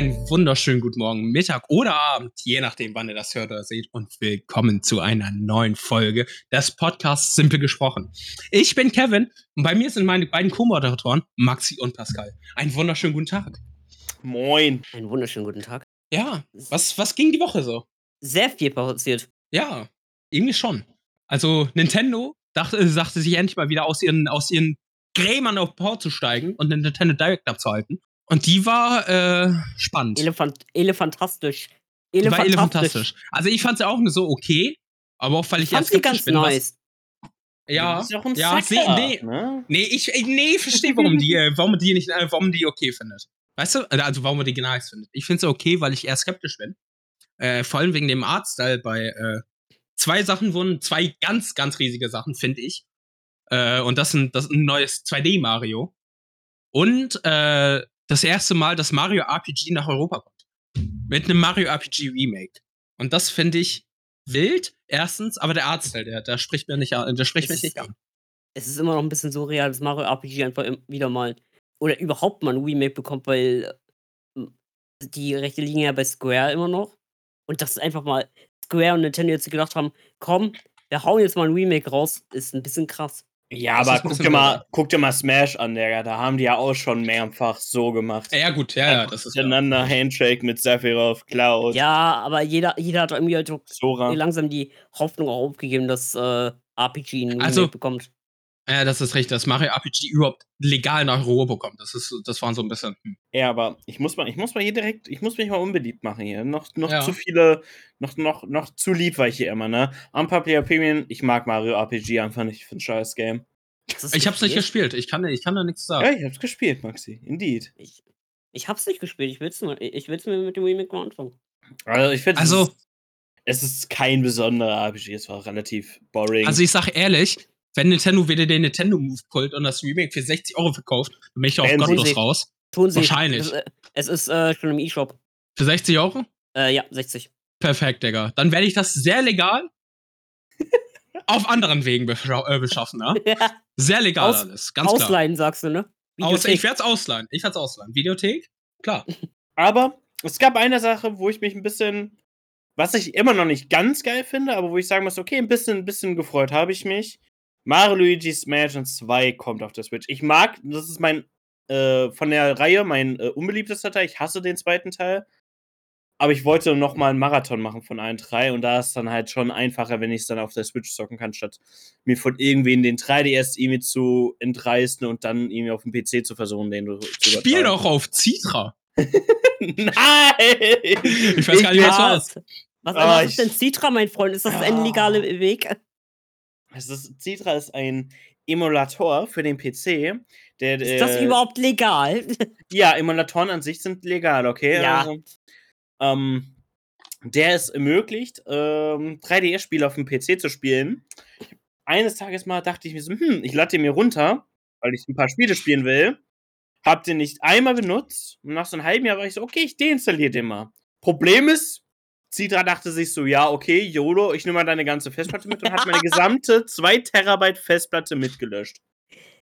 einen wunderschönen guten Morgen, Mittag oder Abend, je nachdem, wann ihr das hört oder seht. Und willkommen zu einer neuen Folge des Podcasts Simpel gesprochen. Ich bin Kevin und bei mir sind meine beiden Co-Moderatoren Maxi und Pascal. Einen wunderschönen guten Tag. Moin. Einen wunderschönen guten Tag. Ja, was, was ging die Woche so? Sehr viel passiert. Ja, irgendwie schon. Also, Nintendo dachte, sagte sich endlich mal wieder aus ihren, aus ihren Grämern auf Port zu steigen und den Nintendo Direct abzuhalten. Und die war äh, spannend. Elefant, elefantastisch. Die war elefantastisch. Also ich fand sie auch nur so okay, aber auch weil ich, Ich erst ganz bin, nice. ja, ist ja auch ein ja, Sucker, sie, nee, ne? nee, ich, nee, verstehe, warum die, äh, warum die nicht, äh, warum die okay findet. Weißt du, also warum man die nice findet. Ich finde sie okay, weil ich eher skeptisch bin. Äh, vor allem wegen dem Artstyle bei äh, zwei Sachen wurden, zwei ganz, ganz riesige Sachen, finde ich. Äh, und das sind das ist ein neues 2D-Mario. Und äh, das erste Mal, dass Mario RPG nach Europa kommt. Mit einem Mario RPG Remake. Und das finde ich wild, erstens, aber der Artstyle, der, der spricht mir nicht an. Der spricht mich Es nicht ist- an. Es ist immer noch ein bisschen surreal, dass Mario RPG einfach wieder mal oder überhaupt mal ein Remake bekommt, weil äh, die Rechte liegen ja bei Square immer noch. Und dass einfach mal Square und Nintendo jetzt gedacht haben, komm, wir hauen jetzt mal ein Remake raus, ist ein bisschen krass. Ja, Das aber guck dir, mal, guck dir mal Smash an, Digga. Da haben die ja auch schon mehrfach so gemacht. Ja, gut, ja, ja, das ist klar. Miteinander Handshake mit Sephiroth, Cloud, Ja, aber jeder, jeder hat irgendwie halt so langsam die Hoffnung auch aufgegeben, dass äh, RPG Remake Also- bekommt. Ja, das ist richtig, dass Mario RPG überhaupt legal nach Europa kommt. Das ist, das war so ein bisschen. Hm. Ja, aber ich muss mal, ich muss mal hier direkt, ich muss mich mal unbeliebt machen hier. Noch, noch Ja. zu viele, noch, noch, noch zu lieb war ich hier immer, ne? Unpopular Opinion, ich mag Mario RPG einfach nicht, ich finde scheiß Game. Ich hab's nicht gespielt. gespielt. Ich kann, ich kann da nichts Ja, sagen. ich hab's gespielt, Maxi. Indeed. Ich, ich hab's nicht gespielt. Ich will's, mal, ich will's mir mit dem Remake mal anfangen. Also, ich finde, Also- es, ist, es ist kein besonderer RPG, es war relativ boring. Also ich sag ehrlich, wenn Nintendo wieder den Nintendo Move pullt und das Remake für 60 Euro verkauft, dann bin ich da sie. gottlos raus. Tun sie. Wahrscheinlich. Es, äh, es ist äh, schon im E-Shop. Für 60 Euro? Äh, ja, 60. Perfekt, Digga. Dann werde ich das sehr legal auf anderen Wegen äh, beschaffen, ja? Sehr legal Aus- alles, ganz klar. Ausleihen, sagst du, ne? Aus, ich werde es ausleihen. Ich werde es ausleihen. Videothek? Klar. Aber es gab eine Sache, wo ich mich ein bisschen, was ich immer noch nicht ganz geil finde, aber wo ich sagen muss, okay, ein bisschen, ein bisschen gefreut habe ich mich. Mario Luigi's Mansion 2 kommt auf der Switch. Ich mag, das ist mein, äh, von der Reihe mein äh, unbeliebtester Teil. Ich hasse den zweiten Teil. Aber ich wollte noch mal einen Marathon machen von allen drei und da ist dann halt schon einfacher, wenn ich es dann auf der Switch zocken kann, statt mir von irgendwen den 3DS irgendwie zu entreißen und dann irgendwie auf dem PC zu versuchen, den zu Spiel übertragen. doch auf Citra. Nein! Ich weiß gar nicht, was Ja, du hast. Was, was ist denn Citra, mein Freund? Ist das ein Ah. legaler Weg? Ist, Citra ist ein Emulator für den PC. Der, Ist das äh, überhaupt legal? Ja, Emulatoren an sich sind legal, okay? Ja. Also, ähm, der es ermöglicht, ähm, 3DS-Spiele auf dem PC zu spielen. Eines Tages mal dachte ich mir so, hm, ich lade den mir runter, weil ich ein paar Spiele spielen will. Hab den nicht einmal benutzt. Und nach so einem halben Jahr war ich so, okay, ich deinstalliere den mal. Problem ist, Citra dachte sich so, ja, okay, YOLO, ich nehme mal deine ganze Festplatte mit und hat meine gesamte 2 Terabyte Festplatte mitgelöscht.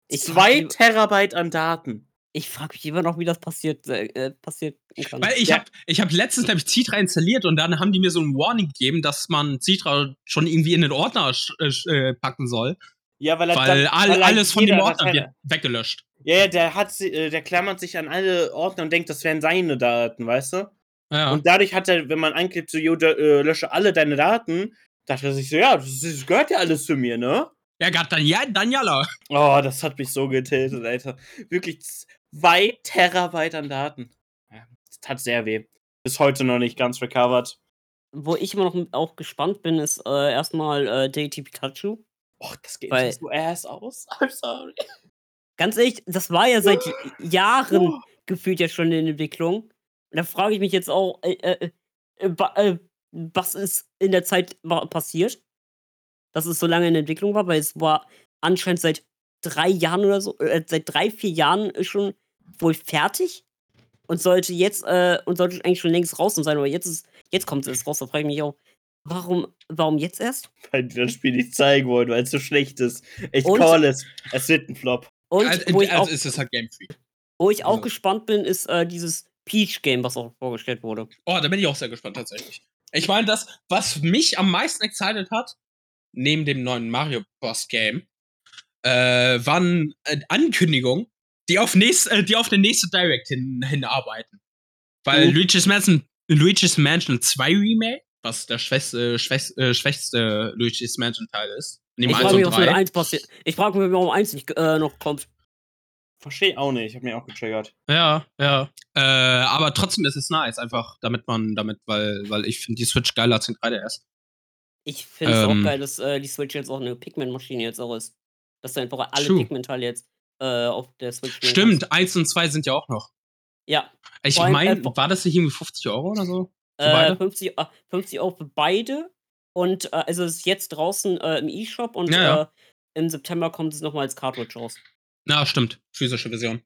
Ich 2 frag mich- Terabyte an Daten. Ich frage mich immer noch, wie das passiert, äh, äh, passiert kann. Weil ich Ja. habe ich hab letztens nämlich Citra installiert und dann haben die mir so ein Warning gegeben, dass man Citra schon irgendwie in den Ordner äh, äh, packen soll. Ja, weil, er Weil dann- all, weil alles von dem Ordner wird weggelöscht. Ja, ja, der hat sie, äh, der klammert sich an alle Ordner und denkt, das wären seine Daten, weißt du? Ja. Und dadurch hat er, wenn man anklickt, so, jo, da, äh, lösche alle deine Daten, dachte er sich so, ja, das, das gehört ja alles zu mir, ne? ja, gerade dann, ja, Daniela. Oh, das hat mich so getiltet, Alter. Wirklich zwei Terabyte an Daten. Ja, das tat sehr weh. Bis heute noch nicht ganz recovered. Wo ich immer noch auch gespannt bin, ist äh, erstmal äh, Deity Pikachu. Och, das geht Weil- so ass aus. I'm sorry. Ganz ehrlich, das war ja seit Jahren gefühlt ja schon in Entwicklung. Da frage ich mich jetzt auch, äh, äh, äh, wa- äh, was ist in der Zeit passiert, dass es so lange in Entwicklung war, weil es war anscheinend seit drei Jahren oder so, äh, seit drei, vier Jahren schon wohl fertig und sollte jetzt, äh, und sollte eigentlich schon längst draußen sein, aber jetzt ist, jetzt kommt es raus, da frage ich mich auch, warum, warum jetzt erst? Weil die das Spiel nicht zeigen wollen, weil es so schlecht ist. Ich Und- call es. Es wird ein Flop. Und also, wo ich also auch ist es halt Game Freak. Wo ich auch Also- gespannt bin, ist äh, dieses Peach-Game, was auch vorgestellt wurde. Oh, da bin ich auch sehr gespannt tatsächlich. Ich meine, das, was mich am meisten excited hat, neben dem neuen Mario Bros. Game, äh, waren äh, Ankündigungen, die auf, nächst, äh, die auf den nächsten Direct hin, hinarbeiten. Weil Mhm. Luigi's Mansion, Luigi's Mansion 2 Remake, was der schwächste, schwächste, äh, schwächste Luigi's Mansion Teil ist. Ich 1 frage mich, was mit 3. 1 passiert. Ich frage mich, warum 1 nicht äh, noch kommt. Verstehe auch nicht. Ich habe mich auch getriggert. Ja, ja. Äh, aber trotzdem ist es nice, einfach damit man, damit, weil, weil ich finde die Switch geiler als den 3DS. Ich finde es Ähm. auch geil, dass äh, die Switch jetzt auch eine Pigment-Maschine jetzt auch ist. Dass du einfach alle. Pigment-Teile jetzt äh, auf der Switch Stimmt, 1 und 2 sind ja auch noch. Ja, Ich meine, äh, war das nicht irgendwie 50 Euro oder so? Für äh, beide? 50, äh, 50 Euro für beide. Und äh, also es ist jetzt draußen äh, im E-Shop und Ja, ja. Äh, im September kommt es nochmal als Cartridge raus. Na, stimmt. Physische Version.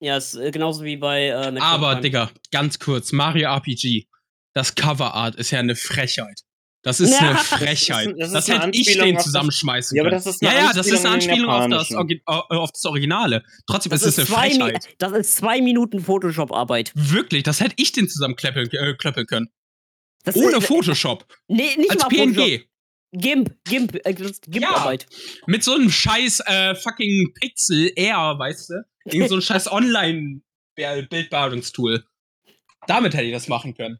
Ja, ist äh, genauso wie bei äh, Aber, Prime. Digga, ganz kurz. Mario RPG. Das Coverart ist ja eine Frechheit. Das ist Ja. eine Das ist- Frechheit. das ist Das, eine hätte ich den das- zusammenschmeißen Ja, können. das ist eine ja, ja, das ist eine Anspielung auf das, äh, auf das Originale. Trotzdem Das ist es ist, eine zwei, Mi- Frechheit. das ist zwei Minuten Photoshop-Arbeit. Wirklich, das hätte ich den zusammenklöppeln äh, können. Das Ohne ist, Photoshop. Nee, nicht Als mal Photoshop. GIMP, GIMP, äh, GIMP-Arbeit. Mit so einem scheiß äh, fucking Pixel Air, weißt du? Irgend so ein scheiß Online-Bildbearbeitungstool. Damit hätte ich das machen können.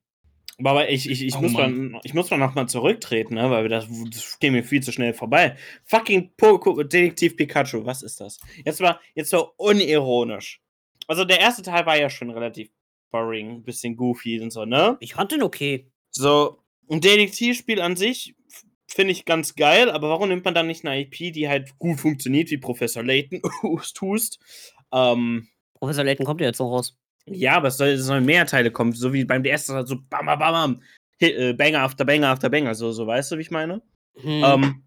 Aber ich, ich, ich, Oh, muss, Mann. mal, ich muss mal nochmal zurücktreten, ne? weil das, das geht mir viel zu schnell vorbei. Fucking Poco Detektiv Pikachu, was ist das? Jetzt mal, jetzt mal unironisch. Also der erste Teil war ja schon relativ boring, ein bisschen goofy und so, ne? Ich fand den okay. So, ein Detektivspiel an sich finde ich ganz geil, aber warum nimmt man dann nicht eine IP, die halt gut funktioniert, wie Professor Layton, hust, hust? Ähm, Professor Layton kommt ja jetzt noch raus. ja, aber es, soll, sollen mehr Teile kommen, so wie beim DS, so bam, bam, bam, bam, Hit, äh, Banger after Banger after Banger, so, so weißt du, wie ich meine? Hm. Ähm,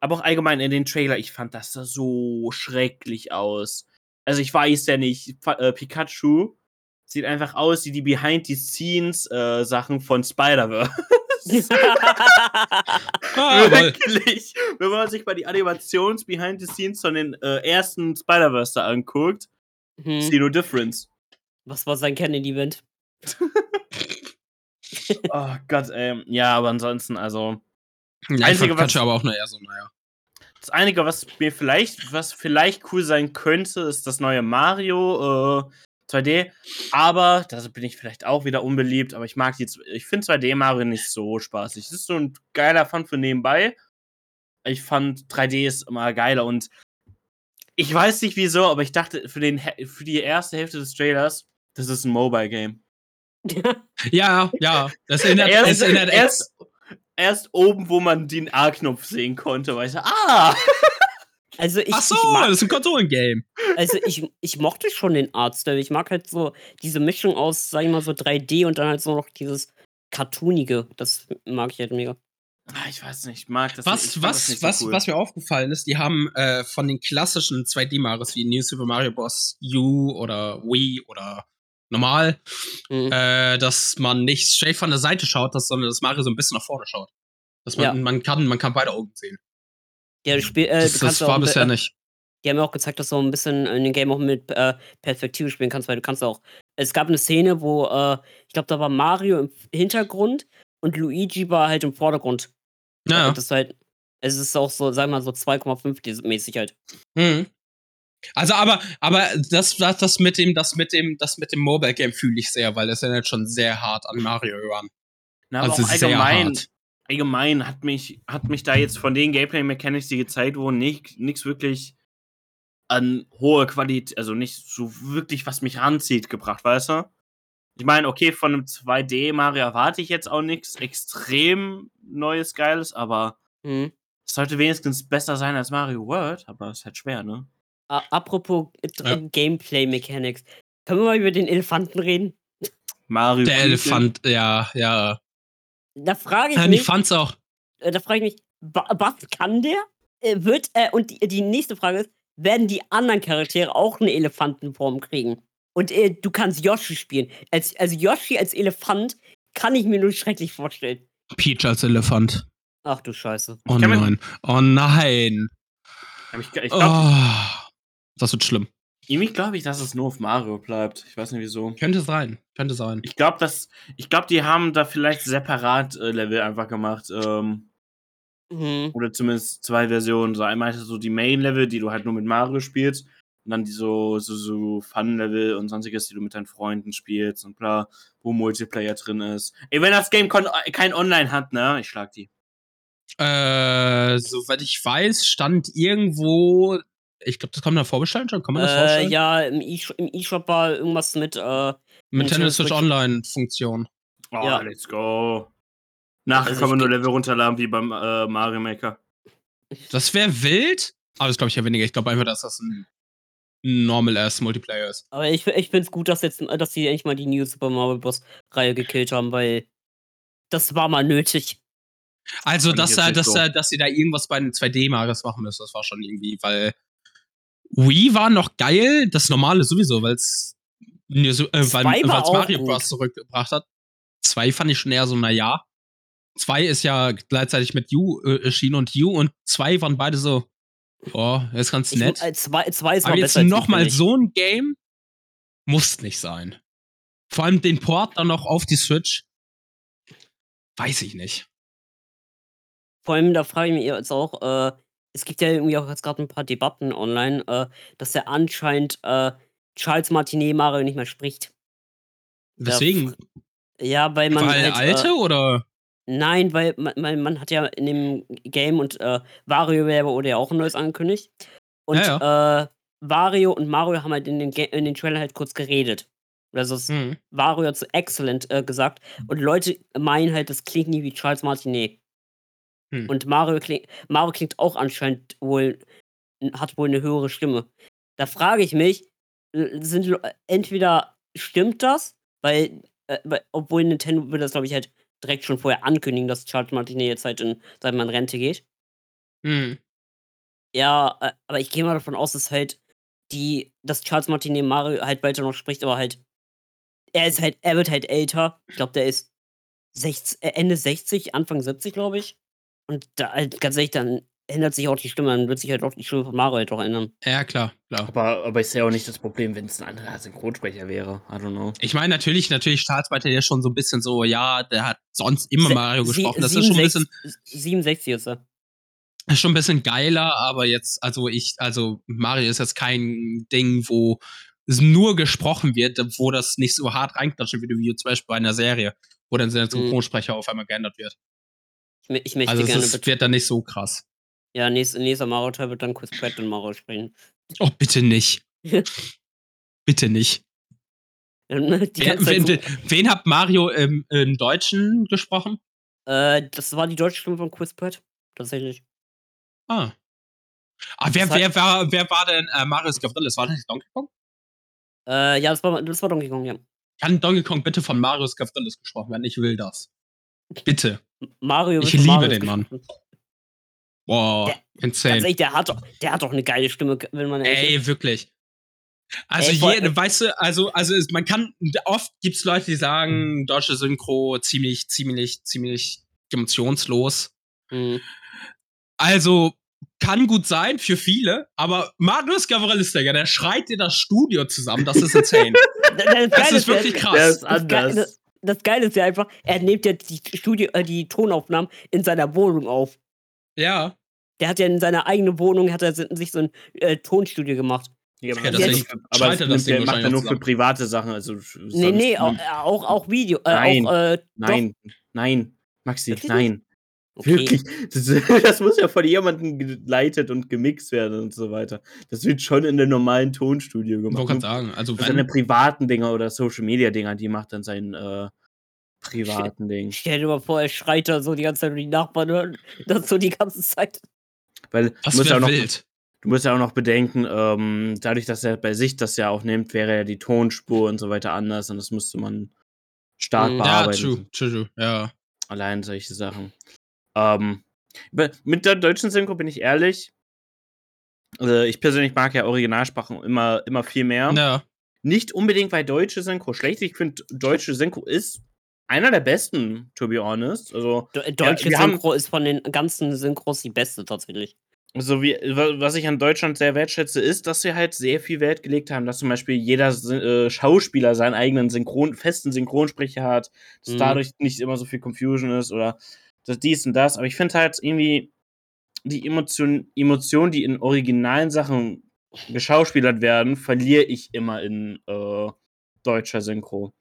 aber auch allgemein in den Trailer, ich fand das sah so schrecklich aus. Also ich weiß ja nicht, äh, Pikachu sieht einfach aus wie die Behind-the-Scenes-Sachen von Spider-Verse. Ah. Wirklich. Wenn man sich mal die Animations-Behind-the-Scenes von den äh, ersten Spider-Verse da anguckt, hm. Zero Difference. Was war sein Canon-Event? Oh Gott, ey. Ja, aber ansonsten, also. Ja, Einzige, was- aber auch nur eher so, naja. Das Einige, was mir vielleicht, was vielleicht cool sein könnte, ist das neue Mario äh, 2D. Aber, da bin ich vielleicht auch wieder unbeliebt, aber ich mag die, ich finde 2D Mario nicht so spaßig. Es ist so ein geiler Fun für nebenbei. Ich fand 3D ist immer geiler und ich weiß nicht wieso, aber ich dachte für, den, für die erste Hälfte des Trailers, das ist ein Mobile Game. Ja, ja. Das erinnert, Erst, das erinnert erst, erst oben, wo man den A-Knopf sehen konnte, war ich so, ah! Also ich, Ach so, ich mag, das ist ein Konsolengame. also ich, ich mochte schon den Artstyle. Ich mag halt so diese Mischung aus, sag ich mal, so 3D und dann halt so noch dieses Cartoonige. Das mag ich halt mega. Ah, Ich weiß nicht, ich mag das Was, nicht. ich fand das was, nicht was, so cool. was mir aufgefallen ist, die haben äh, von den klassischen 2D-Marios wie New Super Mario Bros. U oder Wii oder normal, Mhm. äh, dass man nicht straight von der Seite schaut, dass, sondern dass Mario so ein bisschen nach vorne schaut. Dass man, Ja. man kann, man kann beide Augen sehen. Ja, Spiel, äh, Das, du das auch war bisher äh, nicht. Die haben ja auch gezeigt, dass du ein bisschen in dem Game auch mit äh, Perspektive spielen kannst, weil du kannst auch. Es gab eine Szene, wo, äh, ich glaube, da war Mario im Hintergrund und Luigi war halt im Vordergrund. Ja, Und das halt, es ist auch so, sag mal, so 2,5 mäßig halt. Mhm. Also, aber, aber das, das, das mit dem, das mit dem, das mit dem Mobile Game fühle ich sehr, weil das erinnert schon sehr hart an Mario Run. Na, aber Also auch sehr allgemein, hart. Allgemein hat mich, hat mich da jetzt von den Gameplay-Mechanics, die gezeigt wurden, nichts wirklich an hohe Qualität, also nicht so wirklich, was mich ranzieht, gebracht, weißt du? Ich meine, okay, von einem 2D-Mario erwarte ich jetzt auch nichts extrem Neues, Geiles, aber Mhm. es sollte wenigstens besser sein als Mario World, aber es ist halt schwer, ne? A- Apropos äh, Ja. Gameplay-Mechanics. Können wir mal über den Elefanten reden? Mario Der. Elefant, ja, ja. Da frage ich ja mich, fand's auch. äh, da frage ich mich, wa- was kann der? Äh, wird, äh, und die, die nächste Frage ist, werden die anderen Charaktere auch eine Elefantenform kriegen? Und äh, du kannst Yoshi spielen. Als, also Yoshi als Elefant kann ich mir nur schrecklich vorstellen. Peach als Elefant. Ach du Scheiße. Oh nein. Oh nein. Ich, ich glaube, Oh, das wird schlimm. Irgendwie glaube ich, dass es nur auf Mario bleibt. Ich weiß nicht wieso. Könnte sein. Könnte sein. Ich glaube, dass ich glaube, die haben da vielleicht separat äh, Level einfach gemacht. Ähm, Mhm. oder zumindest zwei Versionen. So einmal hast du so die Main-Level, die du halt nur mit Mario spielst. Und dann die so, so, so Fun-Level und sonstiges, die du mit deinen Freunden spielst und bla, wo Multiplayer drin ist. Ey, wenn das Game kon- kein Online hat, ne? Ich schlag die. Äh, soweit ich weiß, stand irgendwo. Ich glaube, das kann man da vorbestellen schon. Kann man das Äh, vorstellen? ja, im E-Shop war irgendwas mit, äh, Nintendo Nintendo Switch. Online-Funktion. Oh, Ja. let's go. Nachher Also kann man nur Level runterladen wie beim äh, Mario Maker. Das wäre wild, aber das glaube ich ja weniger. Ich glaube einfach, dass das ein Normal-Ass-Multiplayer ist. aber ich, ich finde es gut, dass jetzt, dass sie endlich mal die New Super Mario Bros. Reihe gekillt haben, weil das war mal nötig. Also, dass, nicht dass, so. da, dass sie da irgendwas bei den 2D-Marios machen müssen, das war schon irgendwie, weil Wii war noch geil, das normale sowieso, weil's nee, so, äh, weil auch Mario. Bros. zurückgebracht hat. Zwei fand ich schon eher so, naja. Zwei ist ja gleichzeitig mit U äh, erschienen und U und zwei waren beide so, oh, ist ganz Ich, nett. äh, zwei, zwei ist Aber jetzt nochmal ich, so ein Game muss nicht sein. Vor allem den Port dann noch auf die Switch. Weiß ich nicht. Vor allem, da frage ich mich jetzt auch, äh, es gibt ja irgendwie auch jetzt gerade ein paar Debatten online, äh, dass er anscheinend äh, Charles Martinet Mario nicht mehr spricht. Deswegen, Ja, weil man. weil halt, alte Äh, oder? nein, weil man, man, hat ja in dem Game und äh, WarioWare wurde ja auch ein neues angekündigt. Und Äh, Wario und Mario haben halt in den, Ga- in den Trailer halt kurz geredet. Also es Hm. Wario hat so excellent äh, gesagt. Und Leute meinen halt, das klingt nie wie Charles Martinet. Hm. Und Mario klingt, Mario klingt auch anscheinend wohl, hat wohl eine höhere Stimme. Da frage ich mich, sind entweder stimmt das, weil, äh, weil obwohl Nintendo würde das, glaube ich, halt direkt schon vorher ankündigen, dass Charles Martinet jetzt halt in, seit man in Rente geht. Hm. Ja, äh, aber ich gehe mal davon aus, dass halt die, dass Charles Martinet Mario halt weiter noch spricht, aber halt, er ist halt, er wird halt älter. Ich glaube, der ist 60, äh, Ende 60, Anfang 70, glaube ich. Und da halt, ganz ehrlich, dann ändert sich auch die Stimme, dann wird sich halt auch die Stimme von Mario halt auch ändern. Ja, klar, klar. Aber, aber ich sehe auch nicht das Problem, wenn es ein anderer Synchronsprecher wäre. I don't know. Ich meine, natürlich, natürlich, Staatsweiter, der ist schon so ein bisschen so, ja, der hat sonst immer Se- Mario sie- gesprochen. Das ist schon ein bisschen, 67 67 ist er. ist schon ein bisschen geiler, aber jetzt, also ich, also Mario ist jetzt kein Ding, wo es nur gesprochen wird, wo das nicht so hart reinklatscht wie, wie zum Beispiel bei einer Serie, wo dann der Synchronsprecher auf einmal geändert wird. Ich, mö- ich möchte Also gerne bitte. wird dann nicht so krass. Ja, nächster, nächster Mario-Teil wird dann Chris Pratt und Mario sprechen. Oh, bitte nicht. bitte nicht. Wen, so, wen hat Mario im, im Deutschen gesprochen? äh, das war die deutsche Stimme von Chris Pratt. Tatsächlich. Ah. Ah, wer, Das wer, war, wer war denn äh, Marius Gavrilis? War das nicht Donkey Kong? Äh, ja, das war, das war Donkey Kong, ja. Kann Donkey Kong bitte von Marius Gavrilis gesprochen werden? Ich will das. Bitte. Mario Ich liebe Marius den Mann. Der- Ganz insane. ehrlich, der hat doch, der hat doch eine geile Stimme, wenn man ehrlich ist. Ey, wirklich. Also, Ey, jede, weißt du, also, also ist, man kann, oft gibt's Leute, die sagen, deutsche Synchro ziemlich, ziemlich, ziemlich emotionslos. Mhm. Also, kann gut sein für viele, aber Marius Gavrilis, Digga, der schreit dir das Studio zusammen, das ist insane. Das, das, ist wirklich krass. Der ist anders. Das, Geile ist ja einfach, er nimmt ja die Studio, äh, die Tonaufnahmen in seiner Wohnung auf. ja. Der hat ja in seiner eigenen Wohnung hat er sich so ein äh, Tonstudio gemacht. Ja, Ja, aber deswegen das, aber schreit er das das Ding der macht er nur auch für private Sachen. Also Nee, nee, auch, äh, auch, auch Video. Äh, Nein, auch, äh, Nein, nein, Maxi, nein. Okay. Wirklich. Das, das muss ja von jemandem geleitet und gemixt werden und so weiter. Das wird schon in einem normalen Tonstudio Ich gemacht. wollte gerade Nur sagen, also seine wenn, privaten Dinger oder Social Media Dinger, die macht dann sein äh, privaten Ding. Stell dir mal vor, er schreit da so die ganze Zeit und die Nachbarn hören das so die ganze Zeit. Weil das du musst, ja auch noch, wild. du musst ja auch noch bedenken, ähm, dadurch, dass er bei sich das ja aufnimmt, wäre ja die Tonspur und so weiter anders und das müsste man stark. Ja, bearbeiten. true, true, true, ja. Allein solche Sachen. Ähm, mit der deutschen Synchro bin ich ehrlich. Äh, ich persönlich mag ja Originalsprachen immer, immer viel mehr. Ja, Nicht unbedingt, weil deutsche Synchro schlecht ist. Ich finde, deutsche Synchro ist einer der besten, to be honest. Also, Deutsche haben- Synchro ist von den ganzen Synchros die beste tatsächlich. so wie, wa- was ich an Deutschland sehr wertschätze, ist, dass sie halt sehr viel Wert gelegt haben, dass zum Beispiel jeder äh, Schauspieler seinen eigenen Synchron, festen Synchronsprecher hat, dass Mhm. dadurch nicht immer so viel Confusion ist oder das dies und das. Aber ich finde halt irgendwie die Emotion, Emotion, die in originalen Sachen geschauspielert werden, verliere ich immer in äh, deutscher Synchro.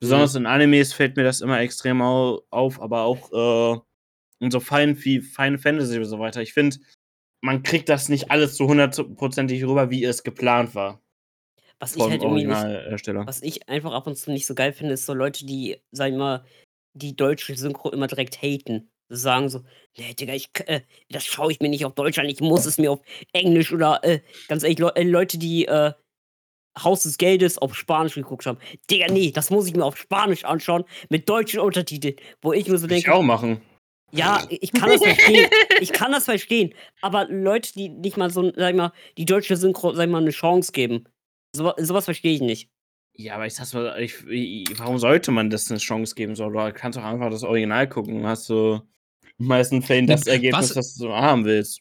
Besonders in Animes fällt mir das immer extrem au auf, aber auch äh, in so Feinen wie Final Fantasy und so weiter. Ich finde, man kriegt das nicht alles so hundertprozentig rüber, wie es geplant war. Was ich halt irgendwie nicht, was ich einfach ab und zu nicht so geil finde, ist so Leute, die, sag ich mal, die deutsche Synchro immer direkt haten. Sagen so, nee, Digga, ich, äh, das schaue ich mir nicht auf Deutsch an, ich muss es mir auf Englisch oder, äh, ganz ehrlich, Le äh, Leute, die, äh, Haus des Geldes auf Spanisch geguckt haben. Digga, nee, das muss ich mir auf Spanisch anschauen, mit deutschen Untertiteln, wo ich mir so Würde ich denke, auch machen. ja, ich kann das verstehen. Ich kann das verstehen. Aber Leute, die nicht mal so, sag ich mal, die deutsche Synchro, sag ich mal, eine Chance geben, so, sowas verstehe ich nicht. Ja, aber ich sag's mal, ich, ich, warum sollte man das eine Chance geben? So, du kannst doch einfach das Original gucken. Hast du in meisten Fällen das Ergebnis, Was- was, du haben willst.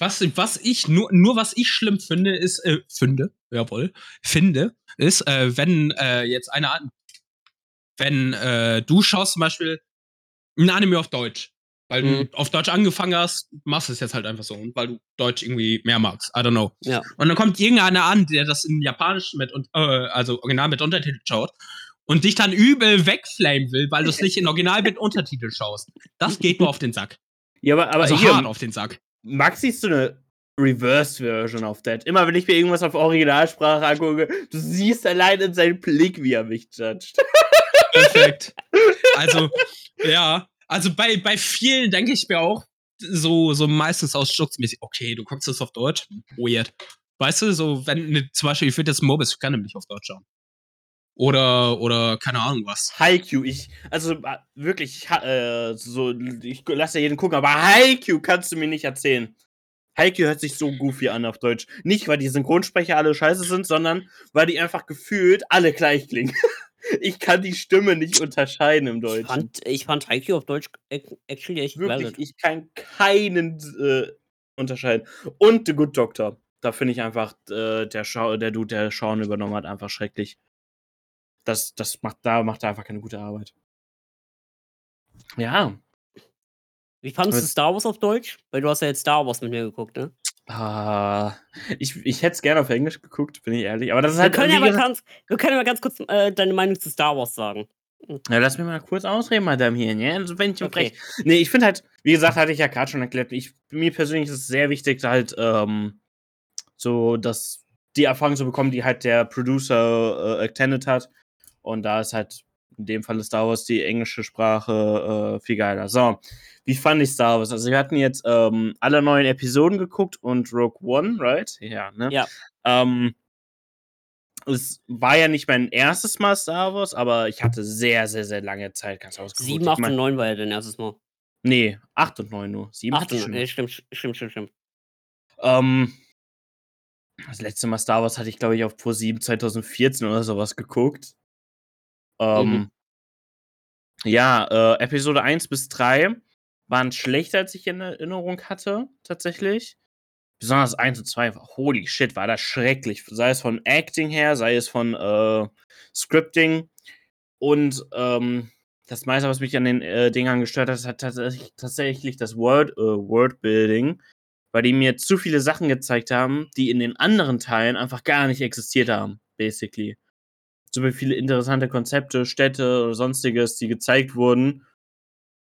Was, was ich, nur, nur was ich schlimm finde, ist, äh, finde, jawohl, finde, ist, äh, wenn äh, jetzt eine, an- wenn äh, du schaust zum Beispiel ein Anime auf Deutsch, weil Mhm. du auf Deutsch angefangen hast, machst du es jetzt halt einfach so, und weil du Deutsch irgendwie mehr magst, I don't know. Ja. Und dann kommt irgendeiner an, der das in Japanisch mit, und, äh, also original mit Untertitel schaut und dich dann übel wegflamen will, weil du es nicht in Original mit Untertitel schaust. Das geht nur auf den Sack. Ja, aber, aber Also hier, hart auf den Sack. Max siehst du eine Reverse-Version auf that. Immer wenn ich mir irgendwas auf Originalsprache angucke, du siehst allein in seinem Blick, wie er mich judgt. Perfekt. Also, ja. Also bei, bei vielen denke ich mir auch so, so meistens aus Schutzmäßig, okay, du guckst das auf Deutsch? Weird. Weißt du, so, wenn ne, zum Beispiel, ich würde jetzt Mobis, ich kann nämlich auf Deutsch schauen. Oder, oder keine Ahnung was. Haikyuu, ich, also äh, wirklich, äh, so, ich lasse ja jeden gucken, aber Haikyuu kannst du mir nicht erzählen. Haikyuu hört sich so goofy an auf Deutsch. Nicht, weil die Synchronsprecher alle scheiße sind, sondern weil die einfach gefühlt alle gleich klingen. ich kann die Stimme nicht unterscheiden im Ich Deutschen. fand, ich fand Haikyuu auf Deutsch ac- actually echt Wirklich, ich kann keinen äh, unterscheiden. Und The Good Doctor. Da finde ich einfach, äh, der, der Dude, der Sean übernommen hat, einfach schrecklich. Das, das macht, da macht er einfach keine gute Arbeit. Ja. Wie fandest du Star Wars auf Deutsch? Weil du hast ja jetzt Star Wars mit mir geguckt, ne? Ah, ich ich hätte es gerne auf Englisch geguckt, bin ich ehrlich. Aber das ist Wir halt. können, ja mal ganz, wir können ja mal ganz kurz äh, deine Meinung zu Star Wars sagen. ja, lass mich mal kurz ausreden, Madame hier. Ja? Also, wenn ich Okay. okay. Nee, ich finde halt, wie gesagt, hatte ich ja gerade schon erklärt, ich, mir persönlich ist es sehr wichtig, halt, ähm, so, dass die Erfahrung zu bekommen, die halt der Producer äh, attended hat. Und da ist halt in dem Fall Star Wars die englische Sprache äh, viel geiler. So, wie fand ich Star Wars? Also, wir hatten jetzt ähm, alle neuen Episoden geguckt und Rogue One, right? Ja, ne? Ja. Ähm, es war ja nicht mein erstes Mal Star Wars, aber ich hatte sehr, sehr, sehr lange Zeit ganz ausgeguckt. 7, Ich 8 mein- und 9 war ja dein erstes Mal. Nee, 8 und 9 nur. 7 8 hatte ich und schon 9, mal. äh, stimmt, stimmt, stimmt, stimmt. Ähm, das letzte Mal Star Wars hatte ich, glaube ich, auf Pro 7 2014 oder sowas geguckt. Ähm, Mhm. Ja, äh, Episode 1 bis 3 waren schlechter, als ich in Erinnerung hatte, tatsächlich. Besonders 1 und 2 war, holy shit, war das schrecklich. Sei es von Acting her, sei es von äh, Scripting. Und ähm, das meiste, was mich an den äh, Dingern gestört hat, hat tatsächlich, tatsächlich das World, äh, Worldbuilding, weil die mir zu viele Sachen gezeigt haben, die in den anderen Teilen einfach gar nicht existiert haben, basically. Super viele interessante Konzepte, Städte oder sonstiges, die gezeigt wurden,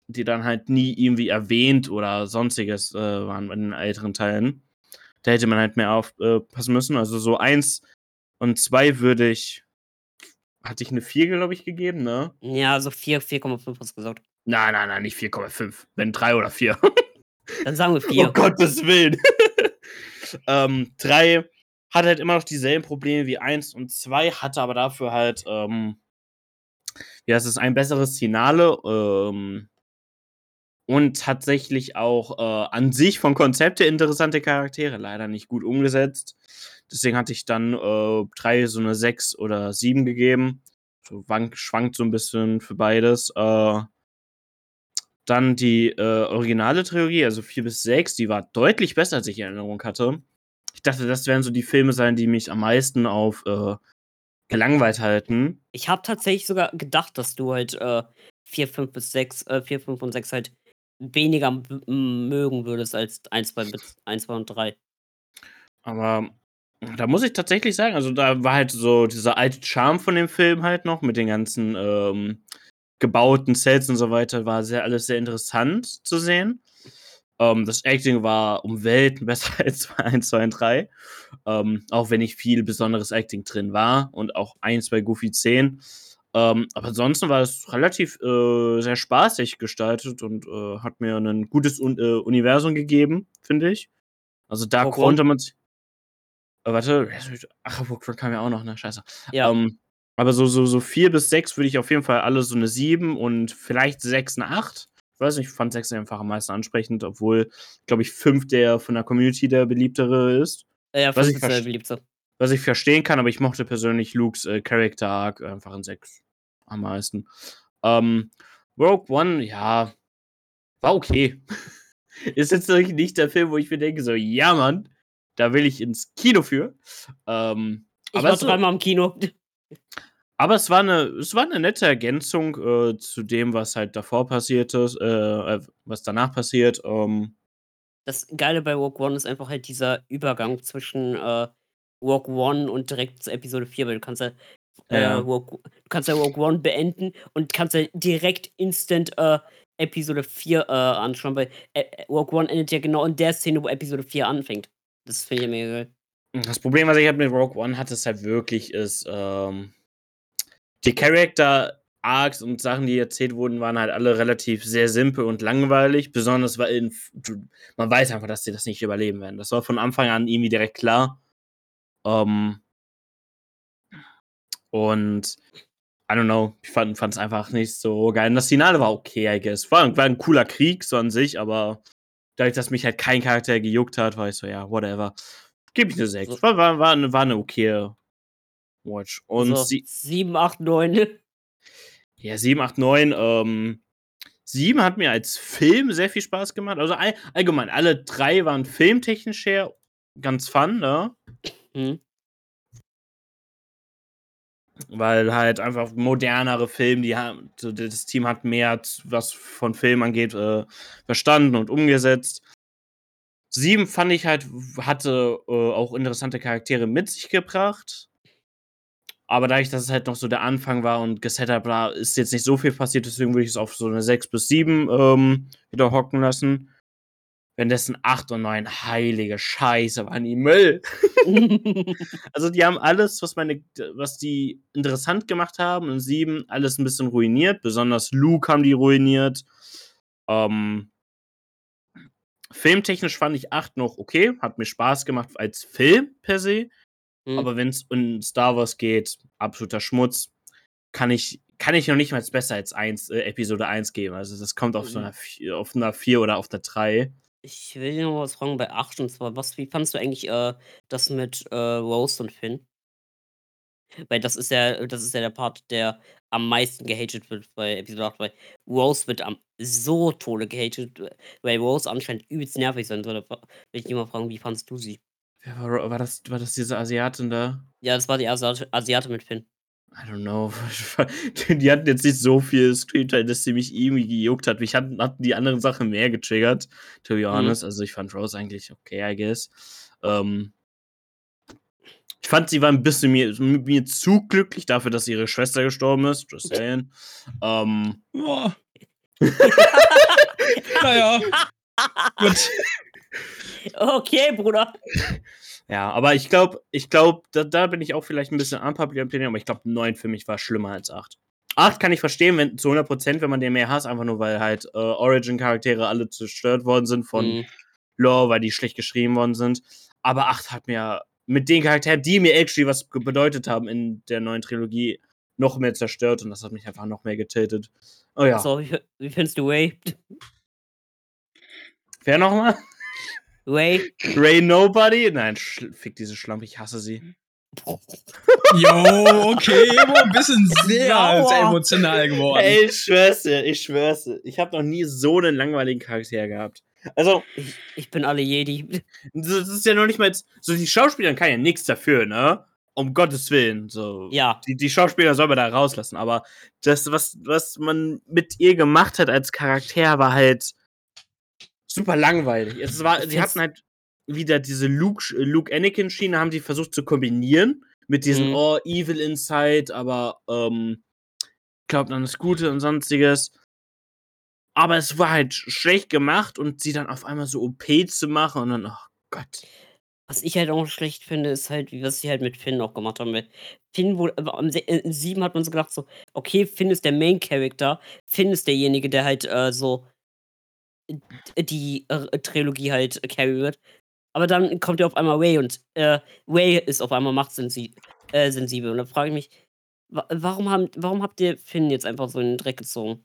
die dann halt nie irgendwie erwähnt oder sonstiges äh, waren bei den älteren Teilen. Da hätte man halt mehr aufpassen müssen. Also so eins und zwei würde ich. Hatte ich eine 4, glaube ich, gegeben, ne? Ja, so 4, 4,5 hast du gesagt. Nein, nein, nein, nicht 4,5. Wenn 3 oder 4. Dann sagen wir 4. Oh Gottes Willen. ähm, 3 hat halt immer noch dieselben Probleme wie 1 und 2, hatte aber dafür halt, ähm, ja, es ist ein besseres Finale, ähm, und tatsächlich auch äh, an sich von Konzepte interessante Charaktere, leider nicht gut umgesetzt. Deswegen hatte ich dann äh, drei so eine 6 oder 7 gegeben. Wank, schwankt so ein bisschen für beides. Äh, Dann die äh, originale Trilogie, also 4 bis 6, die war deutlich besser, als ich in Erinnerung hatte. Ich dachte, das werden so die Filme sein, die mich am meisten auf äh, gelangweilt halten. Ich habe tatsächlich sogar gedacht, dass du halt äh, 4, 5 bis 6, äh, 4, 5 und 6 halt weniger mögen würdest als 1, 2, bis 1, 2 und 3. Aber da muss ich tatsächlich sagen, also da war halt so dieser alte Charme von dem Film halt noch mit den ganzen ähm, gebauten Sets und so weiter, war sehr alles sehr interessant zu sehen. Ähm, das Acting war um Welten besser als bei 1, 2 und 3. Ähm, auch wenn nicht viel besonderes Acting drin war und auch 1 bei Goofy 10. Ähm, aber ansonsten war es relativ äh, sehr spaßig gestaltet und äh, hat mir ein gutes Un äh, Universum gegeben, finde ich. Also da Rogue konnte man sich. Äh, warte, ach, One kam ja auch noch, ne? Scheiße. Ja. Ähm, aber so, so, so 4 bis 6 würde ich auf jeden Fall alle so eine 7 und vielleicht 6 eine 8. Ich weiß nicht, ich fand 6 einfach am meisten ansprechend, obwohl, glaube ich, 5 der von der Community der beliebtere ist. Ja, Was 5 ich ist der beliebte. Was ich verstehen kann, aber ich mochte persönlich Lukes äh, Character Arc einfach in 6 am meisten. Ähm, Rogue One, ja, war okay. ist jetzt nicht der Film, wo ich mir denke, so, ja, Mann, da will ich ins Kino für. Ähm, Ich aber war dreimal im Kino. Aber es war eine, es war eine nette Ergänzung äh, zu dem, was halt davor passiert ist, äh, äh, was danach passiert. Ähm, Das Geile bei Rogue One ist einfach halt dieser Übergang zwischen äh, Rogue One und direkt zu Episode 4, weil du kannst ja, äh, Ja. Rogue, du kannst ja Rogue One beenden und kannst ja direkt instant äh, Episode 4 äh, anschauen, weil Rogue One endet ja genau in der Szene, wo Episode 4 anfängt. Das finde ich mega geil. Das Problem, was ich halt mit Rogue One hatte, ist halt wirklich, ist, ähm, die Character Arcs und Sachen, die erzählt wurden, waren halt alle relativ sehr simpel und langweilig. Besonders weil man weiß einfach, dass sie das nicht überleben werden. Das war von Anfang an irgendwie direkt klar. Ähm, und I don't know, ich fand es einfach nicht so geil. Und das Finale war okay, I guess. War, war ein cooler Krieg so an sich, aber dadurch, dass mich halt kein Charakter gejuckt hat, war ich so, ja, whatever. Gebe ich eine 6. So. War, war, war, eine, war eine okay Watch. Und so, sie, 7, 8, 9. ja, 7, 8, 9. Ähm, 7 hat mir als Film sehr viel Spaß gemacht. Also all, allgemein, alle drei waren filmtechnisch her ganz fun, ne? Hm. Weil halt einfach modernere Filme, die haben, das Team hat mehr, was von Film angeht, äh, verstanden und umgesetzt. Sieben fand ich halt, hatte äh, auch interessante Charaktere mit sich gebracht. Aber dadurch, dass es halt noch so der Anfang war und gesetup war, ist jetzt nicht so viel passiert, deswegen würde ich es auf so eine 6 bis 7 ähm, wieder hocken lassen. Währenddessen 8 und 9, heilige Scheiße, waren die Müll. Also die haben alles, was meine, was die interessant gemacht haben, in sieben alles ein bisschen ruiniert. Besonders Luke haben die ruiniert. Ähm, filmtechnisch fand ich 8 noch okay, hat mir Spaß gemacht als Film per se. Hm. Aber wenn es um Star Wars geht, absoluter Schmutz, kann ich, kann ich noch nicht mal besser als 1, äh, Episode 1 geben. Also das kommt auf so Mhm. einer, vier- auf einer 4 oder auf einer 3. Ich will dir noch was fragen bei 8 und zwar, was, wie fandest du eigentlich äh, das mit äh, Rose und Finn? Weil das ist ja, das ist ja der Part, der am meisten gehatet wird bei Episode 8, weil Rose wird am so tode gehatet, weil Rose anscheinend übelst nervig sein soll. Da will ich dich mal fragen, wie fandest du sie? Wer war, war, das, war das diese Asiatin da? Ja, das war die Asiate, Asiate mit Finn. I don't know. Die hatten jetzt nicht so viel Screentime, dass sie mich irgendwie gejuckt hat. Mich hatten, hatten die anderen Sachen mehr getriggert, to be honest. Also ich fand Rose eigentlich okay, I guess. Ähm, ich fand, sie war ein bisschen mir, mit mir zu glücklich dafür, dass ihre Schwester gestorben ist. Just saying. Ähm, Boah. naja. Gut. Okay, Bruder. ja, aber ich glaube, ich glaube, da, da bin ich auch vielleicht ein bisschen unpopular opinion, aber ich glaube, 9 für mich war schlimmer als 8. 8 kann ich verstehen, wenn, zu 100%, wenn man den mehr hasst, einfach nur weil halt äh, Origin-Charaktere alle zerstört worden sind von Mhm. Lore, weil die schlecht geschrieben worden sind. Aber 8 hat mir mit den Charakteren, die mir actually was bedeutet haben in der neuen Trilogie, noch mehr zerstört und das hat mich einfach noch mehr getiltet. Oh ja. So, wie, findest du Ray? Wer nochmal? Ray? Ray Nobody? Nein, fick diese Schlampe, ich hasse sie. Jo, okay, ein bisschen sehr emotional geworden. Ey, ich schwör's dir, ich schwör's dir. Ich habe noch nie so einen langweiligen Charakter gehabt. Also, Ich, ich bin alle Jedi. das ist ja noch nicht mal jetzt, so die Schauspieler kann ja nichts dafür, ne? Um Gottes Willen, so. Ja. Die, die Schauspieler soll man da rauslassen, aber das, was, was man mit ihr gemacht hat als Charakter, war halt super langweilig. Es war, sie hatten halt wieder diese Luke, Luke Anakin-Schiene, haben die versucht zu kombinieren mit diesem, Mhm. oh, Evil Inside, aber ähm, glaubt an das Gute und sonstiges. Aber es war halt schlecht gemacht und sie dann auf einmal so OP zu machen und dann, oh Gott. Was ich halt auch schlecht finde, ist halt, wie was sie halt mit Finn auch gemacht haben. Weil Finn aber am Se- äh, in 7 hat man so gedacht, so, okay, Finn ist der Main Character. Finn ist derjenige, der halt äh, so die äh, Trilogie halt äh, carry wird. Aber dann kommt ja auf einmal Way und äh, Way ist auf einmal machtsensibel. Äh, sensibel. Und da frage ich mich, wa warum, haben, warum habt ihr Finn jetzt einfach so in den Dreck gezogen?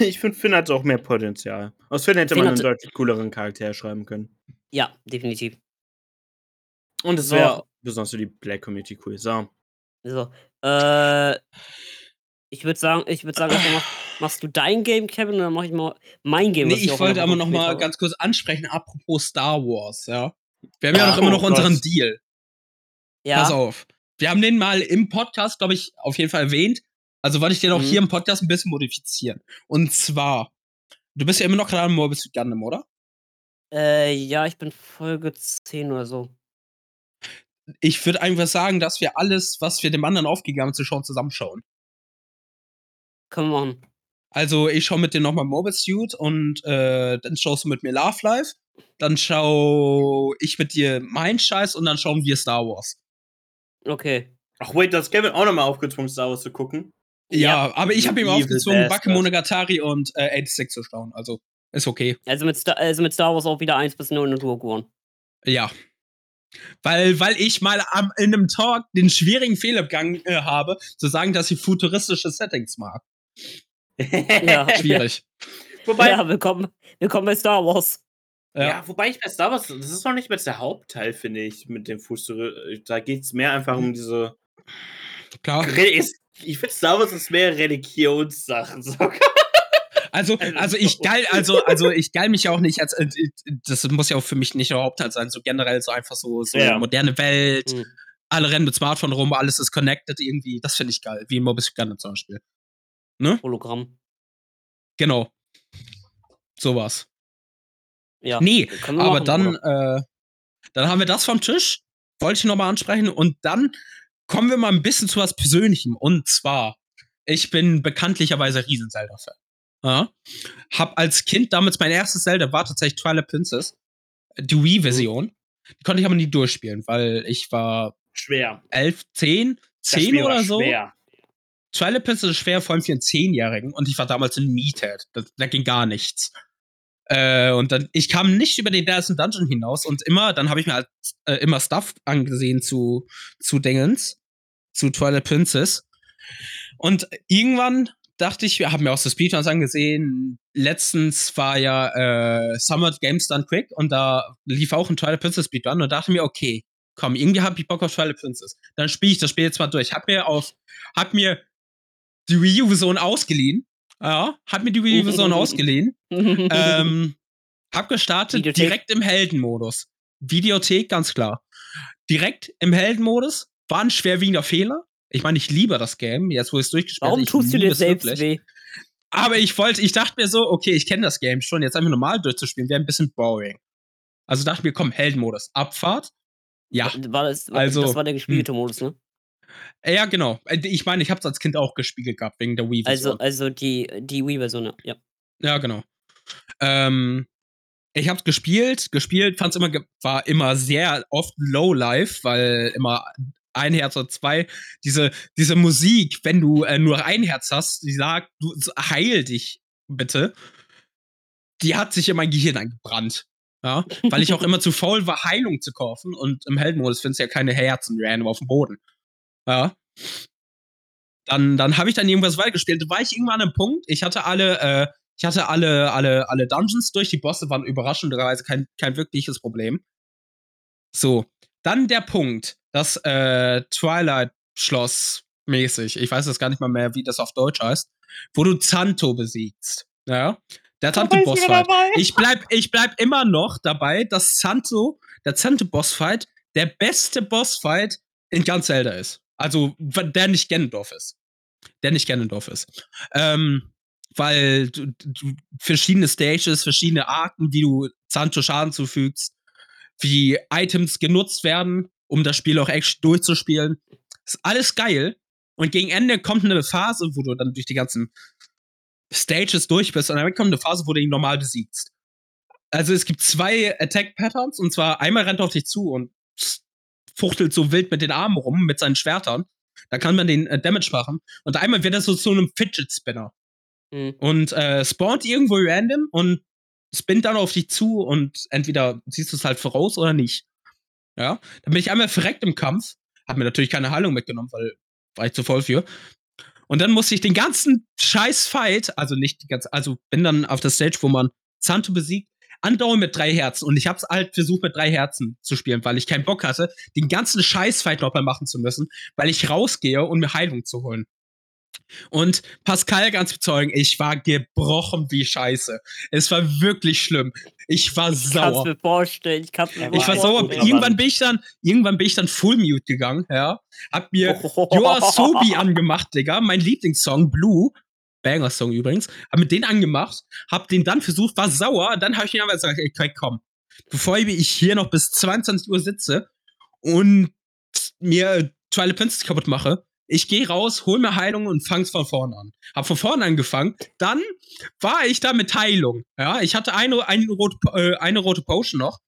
Ich finde, Finn hat auch mehr Potenzial. Aus Finn hätte Finn man einen deutlich cooleren Charakter schreiben können. Ja, definitiv. Und es So. wäre besonders für die Black Community cool. So. So, äh, ich würde sagen, ich würde sagen, erstmal mach, machst du dein Game, Kevin, und dann mache ich mal mein Game. Nee, ich wollte aber noch mal habe. ganz kurz ansprechen, apropos Star Wars, ja. Wir haben ja Ah, noch immer oh noch unseren Gott. Deal. ja, Pass auf. Wir haben den mal im Podcast, glaube ich, auf jeden Fall erwähnt. Also wollte ich den auch Mhm. hier im Podcast ein bisschen modifizieren. Und zwar, du bist ja immer noch gerade am Morbid Suit Gundam, oder? Äh, ja, ich bin Folge 10 oder so. Ich würde einfach sagen, dass wir alles, was wir dem anderen aufgegeben haben zu schauen, zusammenschauen. Können wir machen. Also ich schaue mit dir nochmal Mobile Suit und äh, dann schaust du mit mir Love Life. Dann schau ich mit dir mein Scheiß und dann schauen wir Star Wars. Okay. Ach, wait, das Kevin auch nochmal aufgezwungen, Star Wars zu gucken. Ja, aber ich habe ihm aufgezwungen, Bastard. Bakemonogatari und äh, 86 zu schauen. Also ist okay. Also mit, Star, also mit Star Wars auch wieder 1 bis 9 und Rogue One. Ja. Weil, weil ich mal am, in einem Talk den schwierigen Fehler begangen äh, habe, zu sagen, dass ich futuristische Settings mag. Ja. Schwierig. wobei, ja. ja, willkommen, willkommen bei Star Wars. ja. wobei ich bei Star Wars, das ist noch nicht mal der Hauptteil, finde ich, mit dem Fuß. Da geht es mehr einfach um diese. klar. Ich finde, Star Wars ist mehr Religionssachen. sogar. Also, also ich geil, also, also ich geil mich ja auch nicht als, äh, das muss ja auch für mich nicht der Hauptteil sein, so generell so einfach so, so Ja. moderne Welt, Hm. alle rennen mit Smartphone rum, alles ist connected irgendwie, das finde ich geil, wie in Mobile Gundam zum Beispiel. Hologramm. Genau. Sowas. Ja. Nee, aber machen, dann, äh, dann haben wir das vom Tisch, wollte ich nochmal ansprechen und dann kommen wir mal ein bisschen zu was Persönlichem und zwar, ich bin bekanntlicherweise riesen Zelda-Fan. Ja? Hab als Kind damals mein erstes Zelda war tatsächlich Twilight Princess, die Wii-Version. Die konnte ich aber nie durchspielen, weil ich war Schwer. elf, zehn, Das zehn Spiel war oder so. Schwer. Twilight Princess ist schwer, vor allem für einen Zehnjährigen. Und ich war damals ein Meathead. Da, da ging gar nichts. Äh, und dann, ich kam nicht über den ersten Dungeon hinaus und immer, dann habe ich mir halt äh, immer Stuff angesehen zu, zu Dingens, zu Twilight Princess. Und irgendwann dachte ich, wir haben mir auch so Speedruns angesehen. Letztens war ja äh, Summer Games Done Quick und da lief auch ein Twilight Princess Speedrun und dachte mir, okay, komm, irgendwie habe ich Bock auf Twilight Princess. Dann spiele ich das Spiel jetzt mal durch. Hab mir auf, hab mir die Wii U-Version ausgeliehen. Ja, hab mir die Wii U-Version ausgeliehen. Ähm, hab gestartet Videothek. direkt im Heldenmodus. Videothek, ganz klar. Direkt im Heldenmodus. War ein schwerwiegender Fehler. Ich meine, ich liebe das Game, jetzt wo ich es durchgespielt habe. Warum tust du dir selbst wirklich. weh? Aber ich wollte, ich dachte mir so, okay, ich kenne das Game schon, jetzt einfach normal durchzuspielen, wäre ein bisschen boring. Also dachte mir, komm, Heldenmodus, Abfahrt. Ja, War das, Also, das war der gespiegelte Modus, ne? Äh, ja, genau. Äh, Ich meine, ich habe es als Kind auch gespiegelt gehabt, wegen der Wii. Also, also die, die Wii-Version, ja. ja. Genau. Ähm, ich hab's gespielt, gespielt, fand's immer, war immer sehr oft Low Life, weil immer ein Herz oder zwei, diese, diese Musik, wenn du äh, nur ein Herz hast, die sagt, du heil dich bitte, die hat sich in mein Gehirn eingebrannt. Ja, weil ich auch immer zu faul war, Heilung zu kaufen und im Heldenmodus findest du ja keine Herzen random auf dem Boden. Ja. Dann, dann habe ich dann irgendwas weitergespielt. Da war ich irgendwann an einem Punkt, ich hatte alle, äh, ich hatte alle, alle, alle Dungeons durch, die Bosse waren überraschenderweise kein, kein wirkliches Problem. So, Dann der Punkt, das äh, Twilight-Schloss mäßig, ich weiß jetzt gar nicht mal mehr, wie das auf Deutsch heißt, wo du Zanto besiegst. Ja. Der Zanto-Bossfight. Ich bleib, ich bleib immer noch dabei, dass Zanto, der Zanto-Bossfight, der beste Bossfight in ganz Zelda ist. Also, der nicht Ganondorf ist. Der nicht Ganondorf ist. Ähm, weil du, du, verschiedene Stages, verschiedene Arten, wie du Zanto Schaden zufügst, wie Items genutzt werden, um das Spiel auch echt durchzuspielen. Ist alles geil. Und gegen Ende kommt eine Phase, wo du dann durch die ganzen Stages durch bist und dann kommt eine Phase, wo du ihn normal besiegst. Also es gibt zwei Attack-Patterns und zwar einmal rennt er auf dich zu und fuchtelt so wild mit den Armen rum, mit seinen Schwertern. Da kann man den äh, Damage machen. Und einmal wird er so zu einem Fidget Spinner. Mhm. Und äh, spawnt irgendwo random und spinnt dann auf dich zu und entweder siehst du es halt voraus oder nicht. Ja, dann bin ich einmal verreckt im Kampf, hab mir natürlich keine Heilung mitgenommen, weil war ich zu voll für. Und dann musste ich den ganzen scheiß Fight, also nicht die ganze, also bin dann auf der Stage, wo man Santo besiegt, andauernd mit drei Herzen. Und ich hab's halt versucht, mit drei Herzen zu spielen, weil ich keinen Bock hatte, den ganzen Scheiß-Fight nochmal machen zu müssen, weil ich rausgehe, um mir Heilung zu holen. Und Pascal ganz bezeugen, ich war gebrochen wie Scheiße. Es war wirklich schlimm. Ich war sauer. Ich kann's mir vorstellen. Ich, kann's mir ich war sauer. Irgendwann bin ich dann, irgendwann bin ich dann Full Mute gegangen, ja. Hab mir oh. Yoasobi angemacht, Digga. Mein Lieblingssong, Blue. Banger-Song übrigens. Hab mit den angemacht. Hab den dann versucht, war sauer. Dann habe ich mir aber gesagt, ey, komm. Bevor ich hier noch bis 22 Uhr sitze und mir Twilight Princess kaputt mache, ich gehe raus, hol mir Heilung und fang's von vorne an. Hab von vorne angefangen. Dann war ich da mit Heilung. Ja, ich hatte eine, eine, rote, äh, eine rote Potion noch.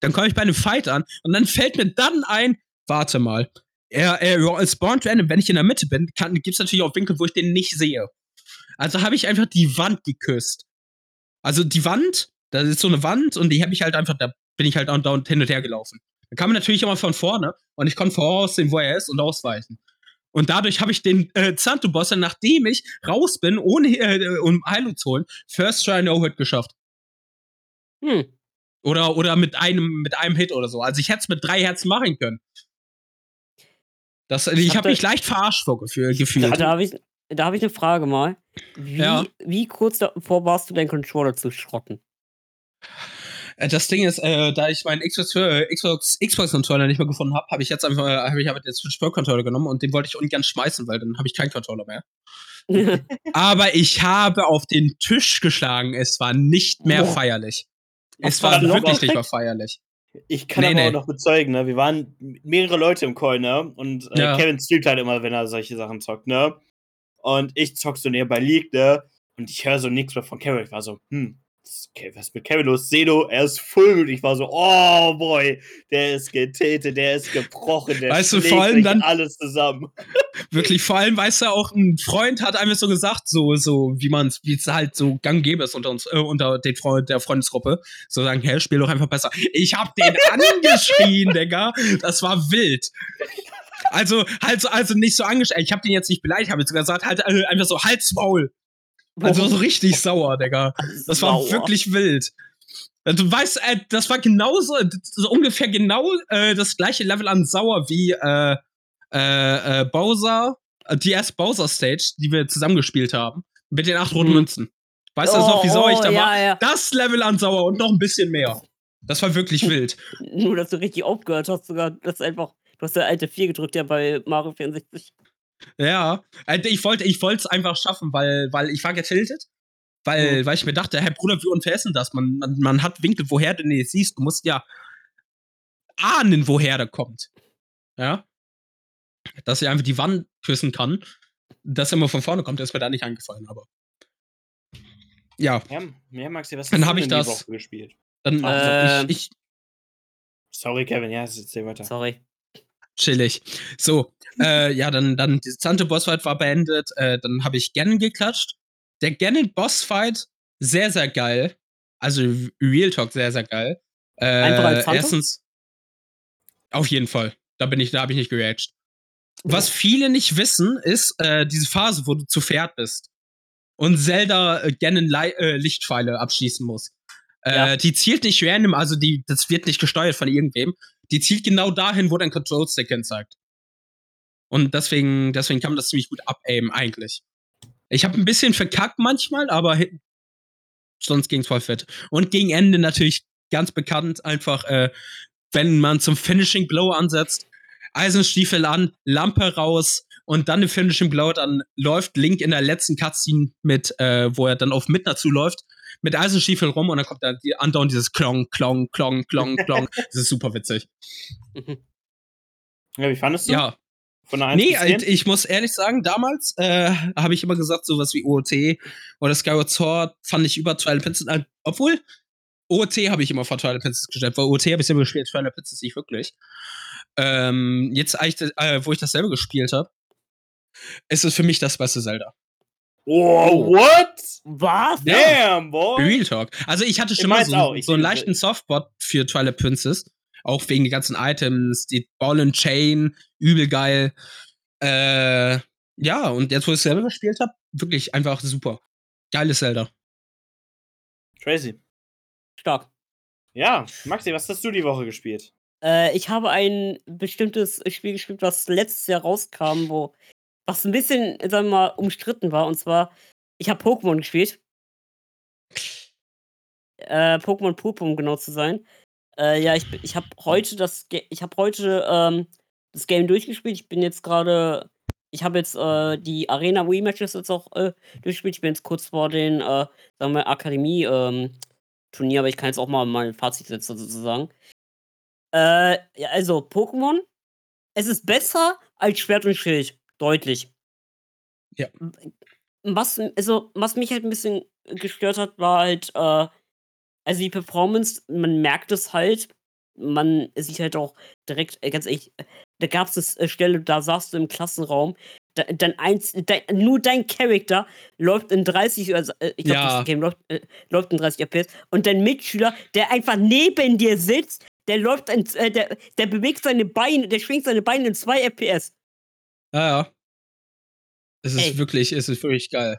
Dann komme ich bei einem Fight an und dann fällt mir dann ein, warte mal, er, er spawnt random, wenn ich in der Mitte bin, kann, gibt's natürlich auch Winkel, wo ich den nicht sehe. Also habe ich einfach die Wand geküsst. Also die Wand, da ist so eine Wand und die habe ich halt einfach, da bin ich halt dauernd hin und her gelaufen. Da kam man natürlich immer von vorne und ich konnte voraussehen, wo er ist und ausweichen. Und dadurch habe ich den äh, Zanto-Boss, nachdem ich raus bin, ohne äh, um Heilung zu holen, First Try No Hit geschafft. Hm. Oder, oder mit einem, mit einem Hit oder so. Also ich hätte es mit drei Herzen machen können. Das, ich, ich habe mich leicht verarscht vorgefühlt. Da, da habe ich, hab ich eine Frage mal. Wie, ja. wie kurz davor warst du, deinen Controller zu schrotten? Äh, das Ding ist, äh, da ich meinen Xbox, äh, Xbox, Xbox Controller nicht mehr gefunden habe, habe ich jetzt einfach, habe ich aber den Switch Pro Controller genommen und den wollte ich ungern schmeißen, weil dann habe ich keinen Controller mehr. aber ich habe auf den Tisch geschlagen. Es war nicht mehr oh. feierlich. Es war wirklich nicht mehr feierlich. Ich kann nee, aber nee. auch noch bezeugen, ne? Wir waren mehrere Leute im Call, ne? Und äh, ja. Kevin streamt halt immer, wenn er solche Sachen zockt, ne? Und ich zock so nebenbei League, ne? Und ich höre so nichts mehr von Kevin. Ich war so, hm, was ist mit Kevin los? Seno, er ist full. Ich war so, oh boy, der ist getätet, der ist gebrochen, der weißt du, vor allem dann alles zusammen. Wirklich, vor allem, weißt du, auch ein Freund hat einfach so gesagt, so, so, wie man es, wie es halt so gang gäbe ist unter uns, äh, unter den Freund, der Freundesgruppe. So sagen, hä, spiel doch einfach besser. Ich hab den angeschrien, Digga. Das war wild. Also, halt also nicht so angeschrien. Ich hab den jetzt nicht beleidigt, habe sogar gesagt, halt äh, einfach so, halt's Maul. Also so richtig sauer, Digga. Das war sauer. wirklich wild. Du weißt, äh, das war genauso, so ungefähr genau äh, das gleiche Level an sauer wie äh, äh, äh Bowser, äh, die erste Bowser Stage, die wir zusammengespielt haben, mit den acht roten mhm. Münzen. Weißt du oh, noch, wie sauer ich da oh, ja, war? Ja. Das Level an sauer und noch ein bisschen mehr. Das war wirklich wild. Nur, dass du richtig aufgehört hast, sogar, das einfach, du hast der alte 4 gedrückt, ja, bei Mario 64. Ja, also ich wollte ich es einfach schaffen, weil, weil ich war getiltet. Weil, mhm. weil ich mir dachte, hey Bruder, wie unfair ist denn das? Man, man, man hat Winkel, woher du nicht siehst. Du musst ja ahnen, woher der kommt. Ja. Dass er einfach die Wand küssen kann. Dass er immer von vorne kommt, ist mir da nicht eingefallen, aber. Ja. Ja, ja Maxi, was hast dann habe ich das gespielt? Dann, äh, ich, ich, Sorry, Kevin, ja, erzähl weiter. Sorry chillig. So, äh, ja, dann, dann, die Zante Bossfight war beendet. Äh, dann habe ich Ganon geklatscht. Der Ganon Bossfight, sehr, sehr geil. Also Real Talk, sehr, sehr geil. Äh, Einfach als Erstens, auf jeden Fall. Da bin ich, da habe ich nicht gereacht. Was viele nicht wissen, ist äh, diese Phase, wo du zu Pferd bist und Zelda äh, Ganon äh, Lichtpfeile abschießen muss. Äh, ja. Die zielt nicht random, also die, das wird nicht gesteuert von irgendwem. Die zielt genau dahin, wo dein Control Stick hin zeigt. Und deswegen, deswegen kann man das ziemlich gut abaimen, eigentlich. Ich habe ein bisschen verkackt manchmal, aber sonst ging es voll fit. Und gegen Ende natürlich ganz bekannt, einfach, äh, wenn man zum Finishing Blow ansetzt, Eisenstiefel an, Lampe raus und dann den Finishing Blow, dann läuft Link in der letzten Cutscene mit, äh, wo er dann auf Midna zuläuft, mit Eisenstiefel rum und dann kommt dann die andauernd dieses Klong, Klong, Klong, Klong, Klong. das ist super witzig. Ja, wie fandest du? Ja, Von der 1 Nee, 10? ich muss ehrlich sagen, damals äh, habe ich immer gesagt, sowas wie OOT oder Skyward Sword fand ich über Twilight Princess, äh, obwohl OOT habe ich immer vor Twilight Princess gestellt, weil OOT habe ich selber gespielt, Twilight Princess nicht wirklich. Ähm, jetzt äh, wo ich das selber gespielt habe, ist es für mich das beste Zelda. Oh, what? Was? Damn, boy. Real Talk. Also ich hatte Ich schon mal mein's so, auch. Ich so einen leichten Softspot für Twilight Princess. Auch wegen den ganzen Items, die Ball and Chain, übel geil. Äh, ja, und jetzt, wo ich es selber gespielt habe, wirklich einfach super. Geiles Zelda. Crazy. Stark. Ja, Maxi, was hast du die Woche gespielt? Äh, ich habe ein bestimmtes Spiel gespielt, was letztes Jahr rauskam, wo was ein bisschen, sagen wir mal, umstritten war. Und zwar, ich habe Pokémon gespielt. Äh, Pokémon Purpur, um genau zu sein. Äh, ja, ich, ich habe heute das, ich habe heute ähm, das Game durchgespielt. Ich bin jetzt gerade, ich habe jetzt äh, die Arena Rematches jetzt auch äh, durchgespielt. Ich bin jetzt kurz vor den, äh, sagen wir, Akademie ähm, Turnier, aber ich kann jetzt auch mal mein Fazit setzen sozusagen. Äh, ja, also Pokémon, es ist besser als Schwert und Schild, deutlich. Ja. Was, also, was mich halt ein bisschen gestört hat, war halt, äh, also die Performance, man merkt es halt, man sieht halt auch direkt, äh, ganz ehrlich, äh, da gab es eine Stelle, da saßt du im Klassenraum, da, dein eins, dein, nur dein Charakter läuft in 30, also, äh, ich glaube, Ja. das Game läuft, äh, läuft in 30 FPS und dein Mitschüler, der einfach neben dir sitzt, der läuft, in, äh, der, der bewegt seine Beine, der schwingt seine Beine in 2 FPS. Ja, ja. Es ist Ey. wirklich, es ist wirklich geil.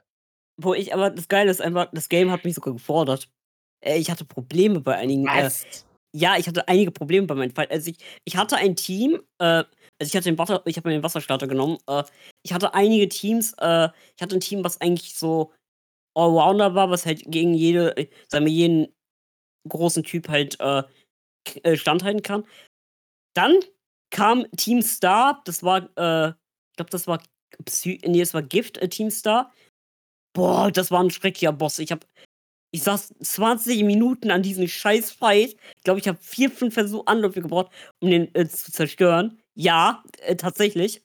Wo ich, aber das Geile ist einfach, das Game hat mich sogar gefordert. Äh, ich hatte Probleme bei einigen. Äh, ja, ich hatte einige Probleme bei meinem Fight. Also ich, ich hatte ein Team, äh, also ich hatte den Wasser, ich habe mir den Wasserstarter genommen. Äh, ich hatte einige Teams, äh, ich hatte ein Team, was eigentlich so Allrounder war, was halt gegen jede, sagen wir, jeden großen Typ halt standhalten kann. Dann kam Team Star, das war, äh, ich glaube, das war Psy nee, das war Gift äh, Team Star. Boah, das war ein schrecklicher Boss. Ich habe ich saß 20 Minuten an diesem scheiß Fight. Ich glaube, ich habe vier, fünf Versuche Anläufe gebraucht, um den äh, zu zerstören. Ja, äh, tatsächlich.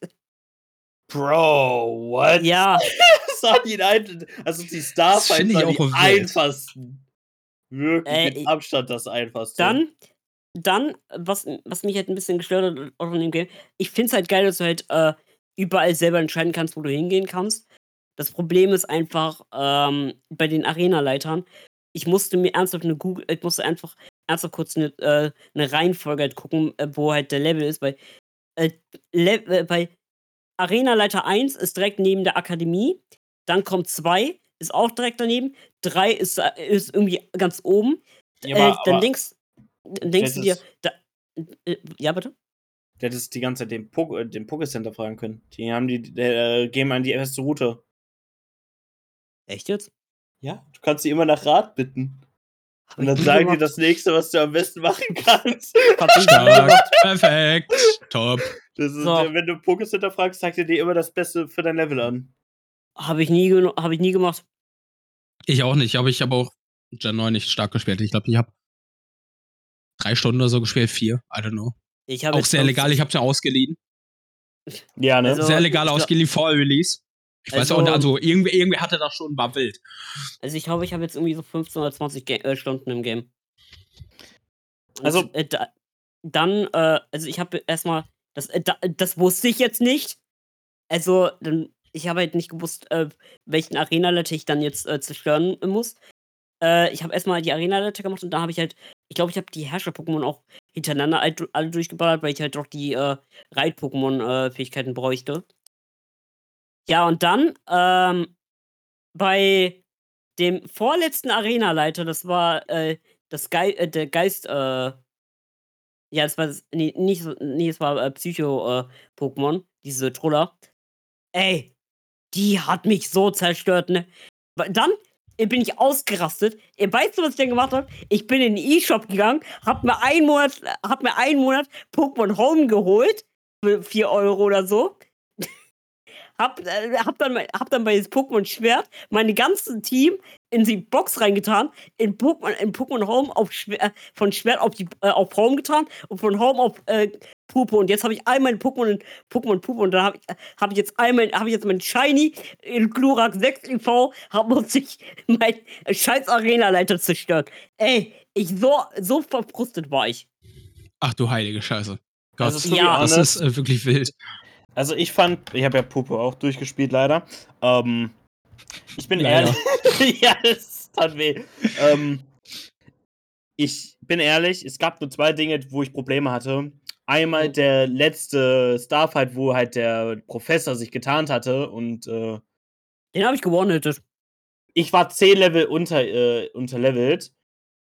Bro, what? Ja, Das war die ein, also die Starfights waren auch die einfachsten. Wirklich, Äh, mit Abstand das einfachste. dann, dann, was, was mich halt ein bisschen gestört hat auch in dem Game, ich finde es halt geil, dass du halt äh, überall selber entscheiden kannst, wo du hingehen kannst. Das Problem ist einfach, ähm, bei den Arena-Leitern, ich musste mir ernsthaft eine Google, ich musste einfach ernsthaft kurz eine, äh, eine Reihenfolge halt gucken, äh, wo halt der Level ist, weil äh, Le äh, bei Arena-Leiter 1 ist direkt neben der Akademie, dann kommt 2, ist auch direkt daneben, 3 ist, äh, ist irgendwie ganz oben, Ja, äh, aber- dann aber denkst, dann denkst du dir, da, ja bitte? Der hätte es die ganze Zeit den, Pok äh, den Pokécenter fragen können. Die haben die, der, äh, gehen an die erste Route. Echt jetzt? Ja, du kannst sie immer nach Rat bitten. Hab Und dann sagen die das nächste, was du am besten machen kannst. Stark, perfekt, top. Das ist, So. Wenn du Pokécenter fragst, sagt er dir immer das Beste für dein Level an. Hab ich nie, hab ich nie gemacht. Ich auch nicht, aber ich habe auch Gen 9 nicht stark gespielt. Ich glaube, ich habe drei Stunden oder so gespielt, vier, I don't know. Ich Auch sehr 50 legal, ich habe es ja ausgeliehen. Ja, ne? Also- sehr legal ausgeliehen vor Release. Ich weiß auch, Also- also irgendwer, irgendwer hatte das schon, war wild. Also ich glaube, ich habe jetzt irgendwie so 15 oder 20 Ga äh, Stunden im Game. Und, Also- äh, da, dann, äh, also ich habe erstmal, das, äh, da, das wusste ich jetzt nicht. Also, dann, ich habe halt nicht gewusst, äh, welchen Arena-Letter ich dann jetzt äh, zerstören muss. Äh, ich habe erstmal die Arena-Letter gemacht und da habe ich halt, ich glaube, ich habe die Herrscher-Pokémon auch hintereinander all, alle durchgeballert, weil ich halt doch die äh, Reit-Pokémon-Fähigkeiten bräuchte. Ja, und dann, ähm, bei dem vorletzten Arena-Leiter, das war äh, das Gei äh, der Geist, äh, Ja, das war das, nee, nicht nee, es war äh, Psycho-Pokémon, diese Troller. Ey, die hat mich so zerstört, ne? Dann äh, bin ich ausgerastet. Ihr weißt du, was ich denn gemacht habe? Ich bin in den E-Shop gegangen, hab mir einen Monat, hab mir einen Monat Pokémon Home geholt für 4 Euro oder so. hab, äh, hab, dann, hab dann bei Pokémon Schwert meine ganzen Team in die Box reingetan, in Pokémon, in Pokémon Home auf Schwer, äh, von Schwert auf, die, äh, auf Home getan und von Home auf äh, Pupo. Und jetzt habe ich all meine Pokémon in Pokémon Pupo und dann habe ich, hab ich jetzt einmal, habe ich jetzt mein Shiny in Glurak 6 IV, hab muss ich mein scheiß Arena-Leiter zerstört. Ey, ich so, so verfrustet war ich. Ach du heilige Scheiße. Gott, Also, be Ja, das ist äh, wirklich wild. Also ich fand, ich habe ja Pupo auch durchgespielt leider. Ähm, ich bin Leider. ehrlich. ja, das tat weh. Ähm, ich bin ehrlich, es gab nur zwei Dinge, wo ich Probleme hatte. Einmal der letzte Starfight, wo halt der Professor sich getarnt hatte und äh, Den habe ich gewonnen. ich war 10 Level unter, äh, unterlevelt.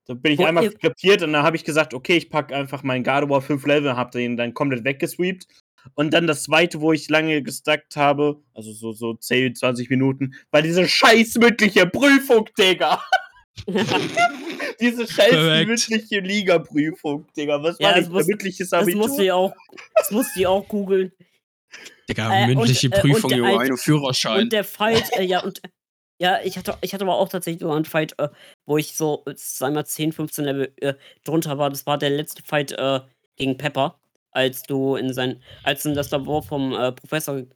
Da bin ich Wo- einmal skriptiert und dann habe ich gesagt, okay, ich packe einfach meinen Gardevoir 5 Level, hab den dann komplett weggesweept. Und dann das zweite, wo ich lange gestackt habe, also so, so 10, 20 Minuten, war diese scheiß mündliche Prüfung, Digga. diese scheiß Korrekt. mündliche Liga-Prüfung, Digga. Was Ja, war das das? muss- mündliches Das Abitur? musste ich auch, das musste ich auch googeln. Digga, Äh, und- mündliche äh, und Prüfung der über alte- einen Führerschein. Und der Fight, äh, ja, und ja, ich hatte, ich hatte aber auch tatsächlich sogar einen Fight, äh, wo ich so, äh, sagen wir 10, 15 Level äh, drunter war. Das war der letzte Fight äh, gegen Pepper, als du in sein, als du in das Labor vom äh, Professor äh,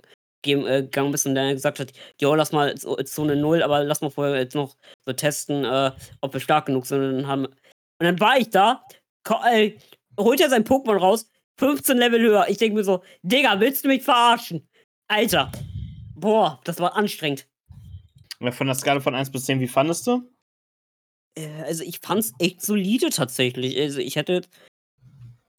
gegangen bist und der gesagt hat, jo, lass mal so, Zone 0, aber lass mal vorher jetzt noch so testen, äh, ob wir stark genug sind. Und dann, haben, und dann war ich da, äh, holt er sein Pokémon raus, 15 Level höher. Ich denke mir so, Digga, willst du mich verarschen? Alter. Boah, das war anstrengend. Von der Skala von 1 bis 10, wie fandest du? Äh, Also ich fand's echt solide tatsächlich. Also ich hätte.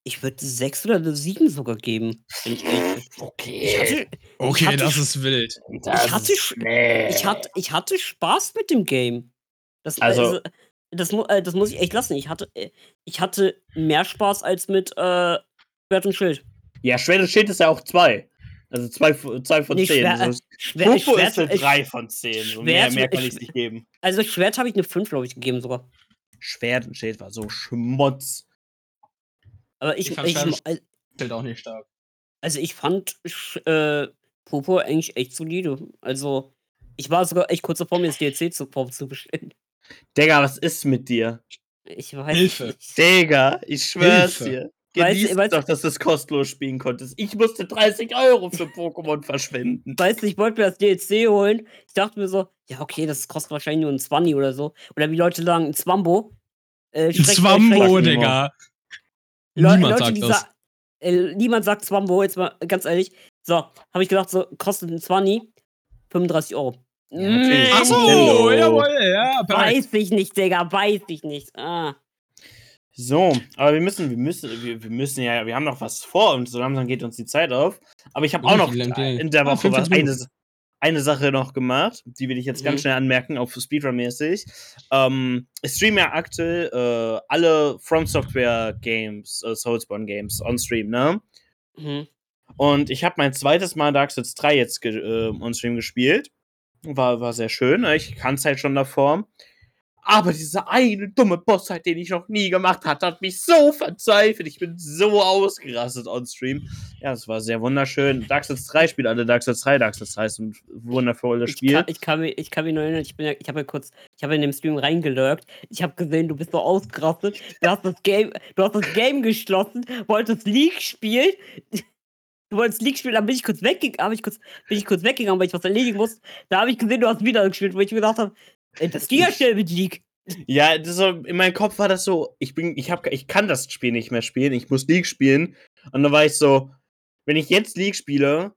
Ich würde sechs oder eine sieben sogar geben. Ich. Ich Okay. hatte, okay, hatte das ist wild. ich hatte, ich, hatte, ich hatte Spaß mit dem Game. Das, Also- also, das, mu äh, das muss ich echt lassen. Ich hatte, äh, ich hatte mehr Spaß als mit äh, Schwert und Schild. Ja, Schwert und Schild ist ja auch 2. Also 2 zwei, zwei von Nee, 10. Schwer- so. Schwert, Pupo Schwert, ist eine äh, 3 von 10. So mehr, mehr kann ich nicht geben. Also Schwert habe ich eine 5, glaube ich, gegeben sogar. Schwert und Schild war so Schmutz. Aber ich, Ich fand ich, und also- auch nicht stark. Also ich fand äh, Popo eigentlich echt solide. Also ich war sogar echt kurz davor, mir das DLC zu, zu bestellen. Digga, was ist mit dir? Ich weiß Hilfe. nicht. Digga, ich schwör's Hilfe. dir. Weißt- Genieß weißt- doch, dass du es kostenlos spielen konntest. Ich musste 30 Euro für Pokémon verschwenden. Weißt du, ich wollte mir das DLC holen. Ich dachte mir so, ja, okay, das kostet wahrscheinlich nur ein 20 oder so. Oder wie Leute sagen, ein Zwambo. Äh, Ein Zwambo, Digga. Le Niemand Leute, sagt die das. sa- äh, niemand sagt Zwambo, jetzt mal ganz ehrlich. So, habe ich gedacht, so, kostet ein 20, 35 Euro. Ja, natürlich. Ach so, jawohl, ja, perfekt. Weiß ich nicht, Digga, weiß ich nicht. Ah. So, aber wir müssen, wir müssen, wir, wir müssen ja, wir haben noch was vor und so langsam geht uns die Zeit auf. Aber ich habe auch noch in der Ah, Woche was, 45 eine, eine Sache noch gemacht, die will ich jetzt ganz Mhm. schnell anmerken, auf Speedrun-mäßig. Ähm, ich streame ja aktuell äh, alle From Software Games, äh, Soulsborne Games on Stream, ne? Mhm. Und ich habe mein zweites Mal Dark Souls 3 jetzt äh, on Stream gespielt. War, war sehr schön. ne? Ich kann es halt schon davor. Aber dieser eine dumme Boss, halt, den ich noch nie gemacht hatte, hat mich so verzweifelt. Ich bin so ausgerastet on Stream. Ja, es war sehr wunderschön. Dark Souls 3 spielt alle Dark Souls 3. Dark Souls 3 ist ein wundervolles Ich Spiel. kann, ich, kann mich, ich kann mich nur erinnern, ich, bin ja, ich habe ja kurz, ich habe in dem Stream reingelurkt. Ich habe gesehen, du bist so ausgerastet. Du hast das Game, du hast das Game geschlossen, wolltest League spielen. Du wolltest League spielen, dann bin ich kurz weggegangen, ich kurz, bin ich kurz weggegangen, weil ich was erledigen musste. Da habe ich gesehen, du hast wieder gespielt, wo ich mir gedacht habe, das ging ja schnell mit League. Ja, das so, in meinem Kopf war das so, ich bin, ich hab, ich kann das Spiel nicht mehr spielen, ich muss League spielen. Und dann war ich so, wenn ich jetzt League spiele,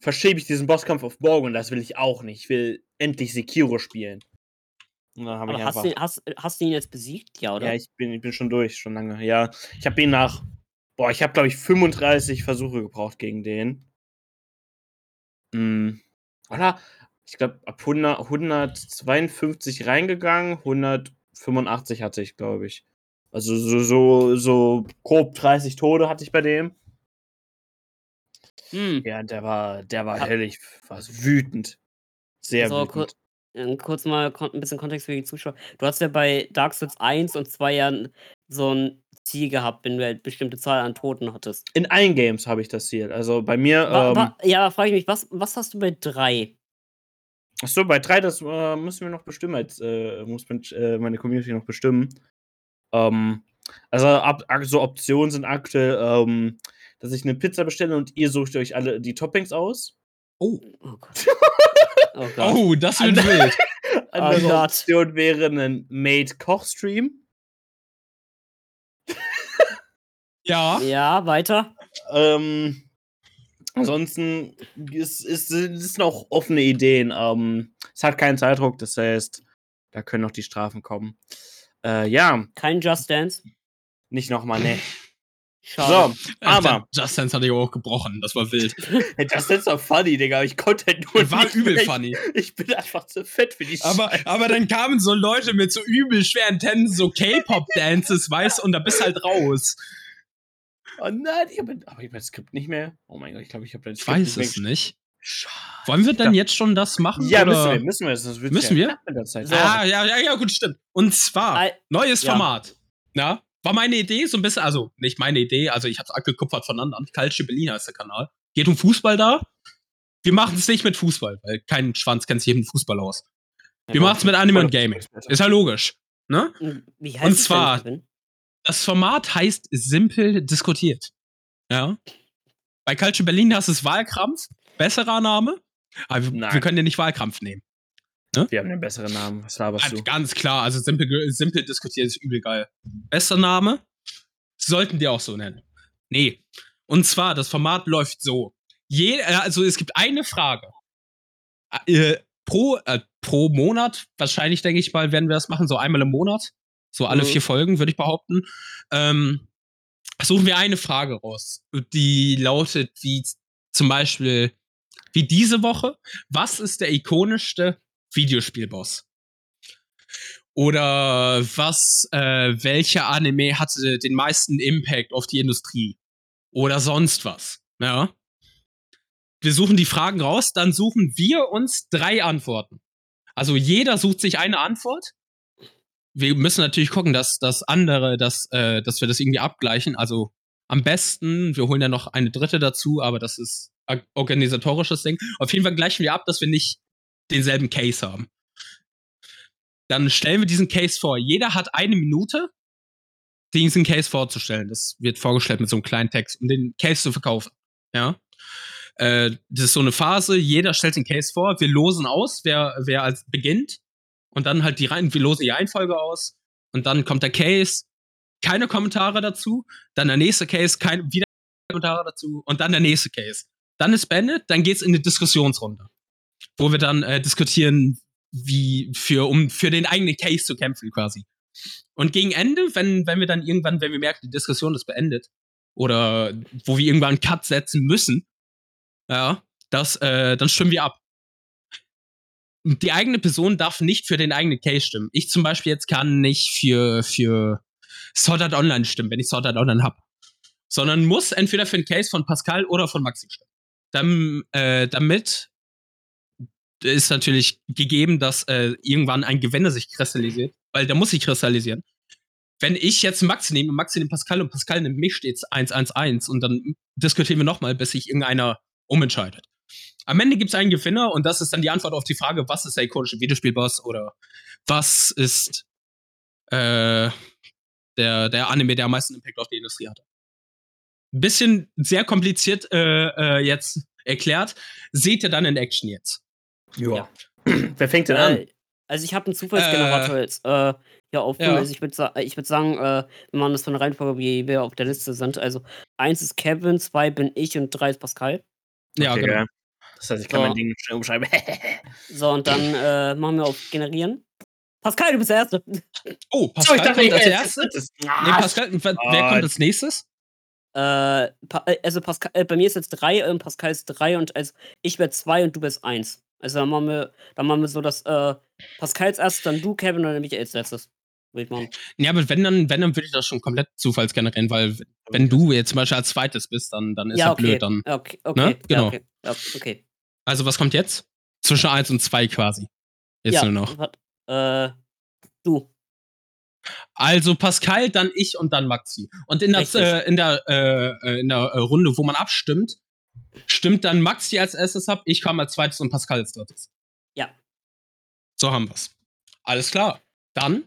verschiebe ich diesen Bosskampf auf morgen und das will ich auch nicht. Ich will endlich Sekiro spielen. Und dann habe ich Aber hast einfach. du, ihn- hast, hast du ihn jetzt besiegt? Ja, oder? ja, ich bin, ich bin schon durch, schon lange. Ja, ich habe ihn nach, boah, ich habe glaube ich 35 Versuche gebraucht gegen den. Hm. Oder? Ich glaube, ab 100, 152 reingegangen, 185 hatte ich, glaube ich. Also so, so, so grob 30 Tode hatte ich bei dem. Hm. Ja, der war, der war ehrlich, war wütend. Sehr So, kur wütend. äh, kurz mal ein bisschen Kontext für die Zuschauer. Du hast ja bei Dark Souls 1 und 2 ja so 'n Ziel gehabt, wenn du halt bestimmte Zahl an Toten hattest. In allen Games habe ich das Ziel. Also bei mir, Wa ähm, wa ja, frage ich mich, was was hast du bei 3? Achso, bei 3, das äh, müssen wir noch bestimmen, als äh, muss mein, äh, meine Community noch bestimmen. Ähm, also ab, so Optionen sind aktuell, ähm, dass ich eine Pizza bestelle und ihr sucht euch alle die Toppings aus. Oh, Oh Gott. Oh Gott. oh, das wird Andere- wild. Andere Gott. Option wäre ein Made-Koch-Stream. Ja. Ja, weiter. Ähm, ansonsten ist, ist, es sind auch offene Ideen. Ähm, es hat keinen Zeitdruck, das heißt, da können noch die Strafen kommen. Äh, ja, Kein Just Dance. nicht nochmal, ne. Schade. So, aber Just Dance hatte ich auch gebrochen. Das war wild. Das ist doch funny, Digga. Ich konnte halt nur war nicht übel mehr. funny. Ich bin einfach zu fett für die Aber, Scheiße. aber dann kamen so Leute mit so übel schweren Tänzen, so K-Pop-Dances, weißt du, und da bist halt raus. Oh nein, ich hab, aber ich habe das Skript nicht mehr. Oh mein Gott, ich glaube, ich habe das Ich Skript weiß mehr es nicht. Schade. Wollen wir denn jetzt schon das machen? Ja, oder? müssen wir, müssen wir. Das wird Müssen wir? der Zeit. So. Ah, ja, ja, ja, gut, stimmt. Und zwar, Ei- neues ja. Format. Ja, war meine Idee so ein bisschen, also nicht meine Idee, also ich hab's abgekupfert von anderen. Culture Berliner ist der Kanal. Geht um Fußball da. Wir machen es nicht mit Fußball, weil kein Schwanz kennt sich mit Fußball aus. Wir machen es mit Anime und Gaming. Ist ja logisch. Ne? Wie Und heißt es zwar-? Das Format heißt Simpel diskutiert. Ja. Bei Culture Berlin hast du es Wahlkrampf. Besserer Name. Aber wir, Nein. wir können ja nicht Wahlkrampf nehmen. Wir haben den besseren Namen. Was laberst Also du? ganz klar, also simpel, simpel diskutiert ist übel geil. Bester Name? Sollten die auch so nennen. Nee. Und zwar, das Format läuft so. Je, äh, also es gibt eine Frage. Äh, pro, äh, pro Monat, wahrscheinlich denke ich mal, werden wir das machen, so einmal im Monat. So alle Mhm. vier Folgen, würde ich behaupten. Ähm, suchen wir eine Frage raus. Die lautet wie zum Beispiel, wie diese Woche, was ist der ikonischste Videospielboss? Oder was, äh, welcher Anime hatte den meisten Impact auf die Industrie? Oder sonst was. Ja. Wir suchen die Fragen raus, dann suchen wir uns drei Antworten. Also jeder sucht sich eine Antwort. Wir müssen natürlich gucken, dass das andere, dass, äh, dass wir das irgendwie abgleichen. Also am besten, wir holen ja noch eine dritte dazu, aber das ist organisatorisches Ding. Auf jeden Fall gleichen wir ab, dass wir nicht denselben Case haben. Dann stellen wir diesen Case vor. Jeder hat eine Minute, diesen Case vorzustellen. Das wird vorgestellt mit so einem kleinen Text, um den Case zu verkaufen. Ja. Äh, das ist so eine Phase, jeder stellt den Case vor, wir losen aus, wer, wer als beginnt. Und dann halt die rein, wir losen die Reihenfolge aus. Und dann kommt der Case, keine Kommentare dazu. Dann der nächste Case, keine, wieder Kommentare dazu. Und dann der nächste Case. Dann ist beendet, dann geht's in eine Diskussionsrunde. Wo wir dann äh, diskutieren, wie für, um für den eigenen Case zu kämpfen, quasi. Und gegen Ende, wenn, wenn wir dann irgendwann, wenn wir merken, die Diskussion ist beendet, oder wo wir irgendwann einen Cut setzen müssen, ja, das, äh, dann stimmen wir ab. Die eigene Person darf nicht für den eigenen Case stimmen. Ich zum Beispiel jetzt kann nicht für, für Sword Art Online stimmen, wenn ich Sword Art Online hab. Sondern muss entweder für den Case von Pascal oder von Maxi stimmen. Dann, äh, damit ist natürlich gegeben, dass äh, irgendwann ein Gewinner sich kristallisiert, weil der muss sich kristallisieren. Wenn ich jetzt Max nehme, Max nimmt Pascal und Pascal nimmt mich, steht's 1-1-1 und dann diskutieren wir nochmal, bis sich irgendeiner umentscheidet. Am Ende gibt es einen Gewinner und das ist dann die Antwort auf die Frage, was ist der ikonische Videospielboss oder was ist äh, der, der Anime, der am meisten Impact auf die Industrie hatte. Ein bisschen sehr kompliziert äh, äh, jetzt erklärt. Seht ihr dann in Action jetzt. Ja. Wer fängt denn an? Äh, also ich habe einen Zufallsgenerator jetzt äh, hier offen. Ja. Also ich würde sa ich würd sagen, äh, wir machen das von der Reihenfolge, wie wir auf der Liste sind. Also eins ist Kevin, zwei bin ich und drei ist Pascal. Ja, Okay, genau. Das heißt, ich kann So. mein Ding schnell umschreiben. So, und dann äh, machen wir auf Generieren. Pascal, du bist der Erste. Oh, Pascal kommt ich als hätte erstes. das- Nee, Ah, Pascal, wer, wer Ah. kommt als nächstes? Äh, äh, also Pascal, äh, bei mir ist jetzt drei und Pascal ist drei und also ich werde zwei und du bist eins. Also dann machen wir, dann machen wir so, dass äh, Pascal als erstes, dann du, Kevin und dann mich als letztes. Würde ich machen. Ja, aber wenn dann, wenn, dann würde ich das schon komplett zufallsgenerieren, weil wenn du jetzt zum Beispiel als zweites bist, dann, dann ist ja, ja blöd. okay. Dann. Okay, okay. Ne? Genau. okay. Ja, okay. Also was kommt jetzt? Zwischen 1 und 2 quasi. Jetzt ja, nur noch. wat- Äh, du. Also Pascal, dann ich und dann Maxi. Und in der, Richtig. äh, in der, äh, äh, in der äh, Runde, wo man abstimmt, stimmt dann Maxi als erstes ab, ich komme als zweites und Pascal als drittes. Ja. So haben wir's. Alles klar. Dann,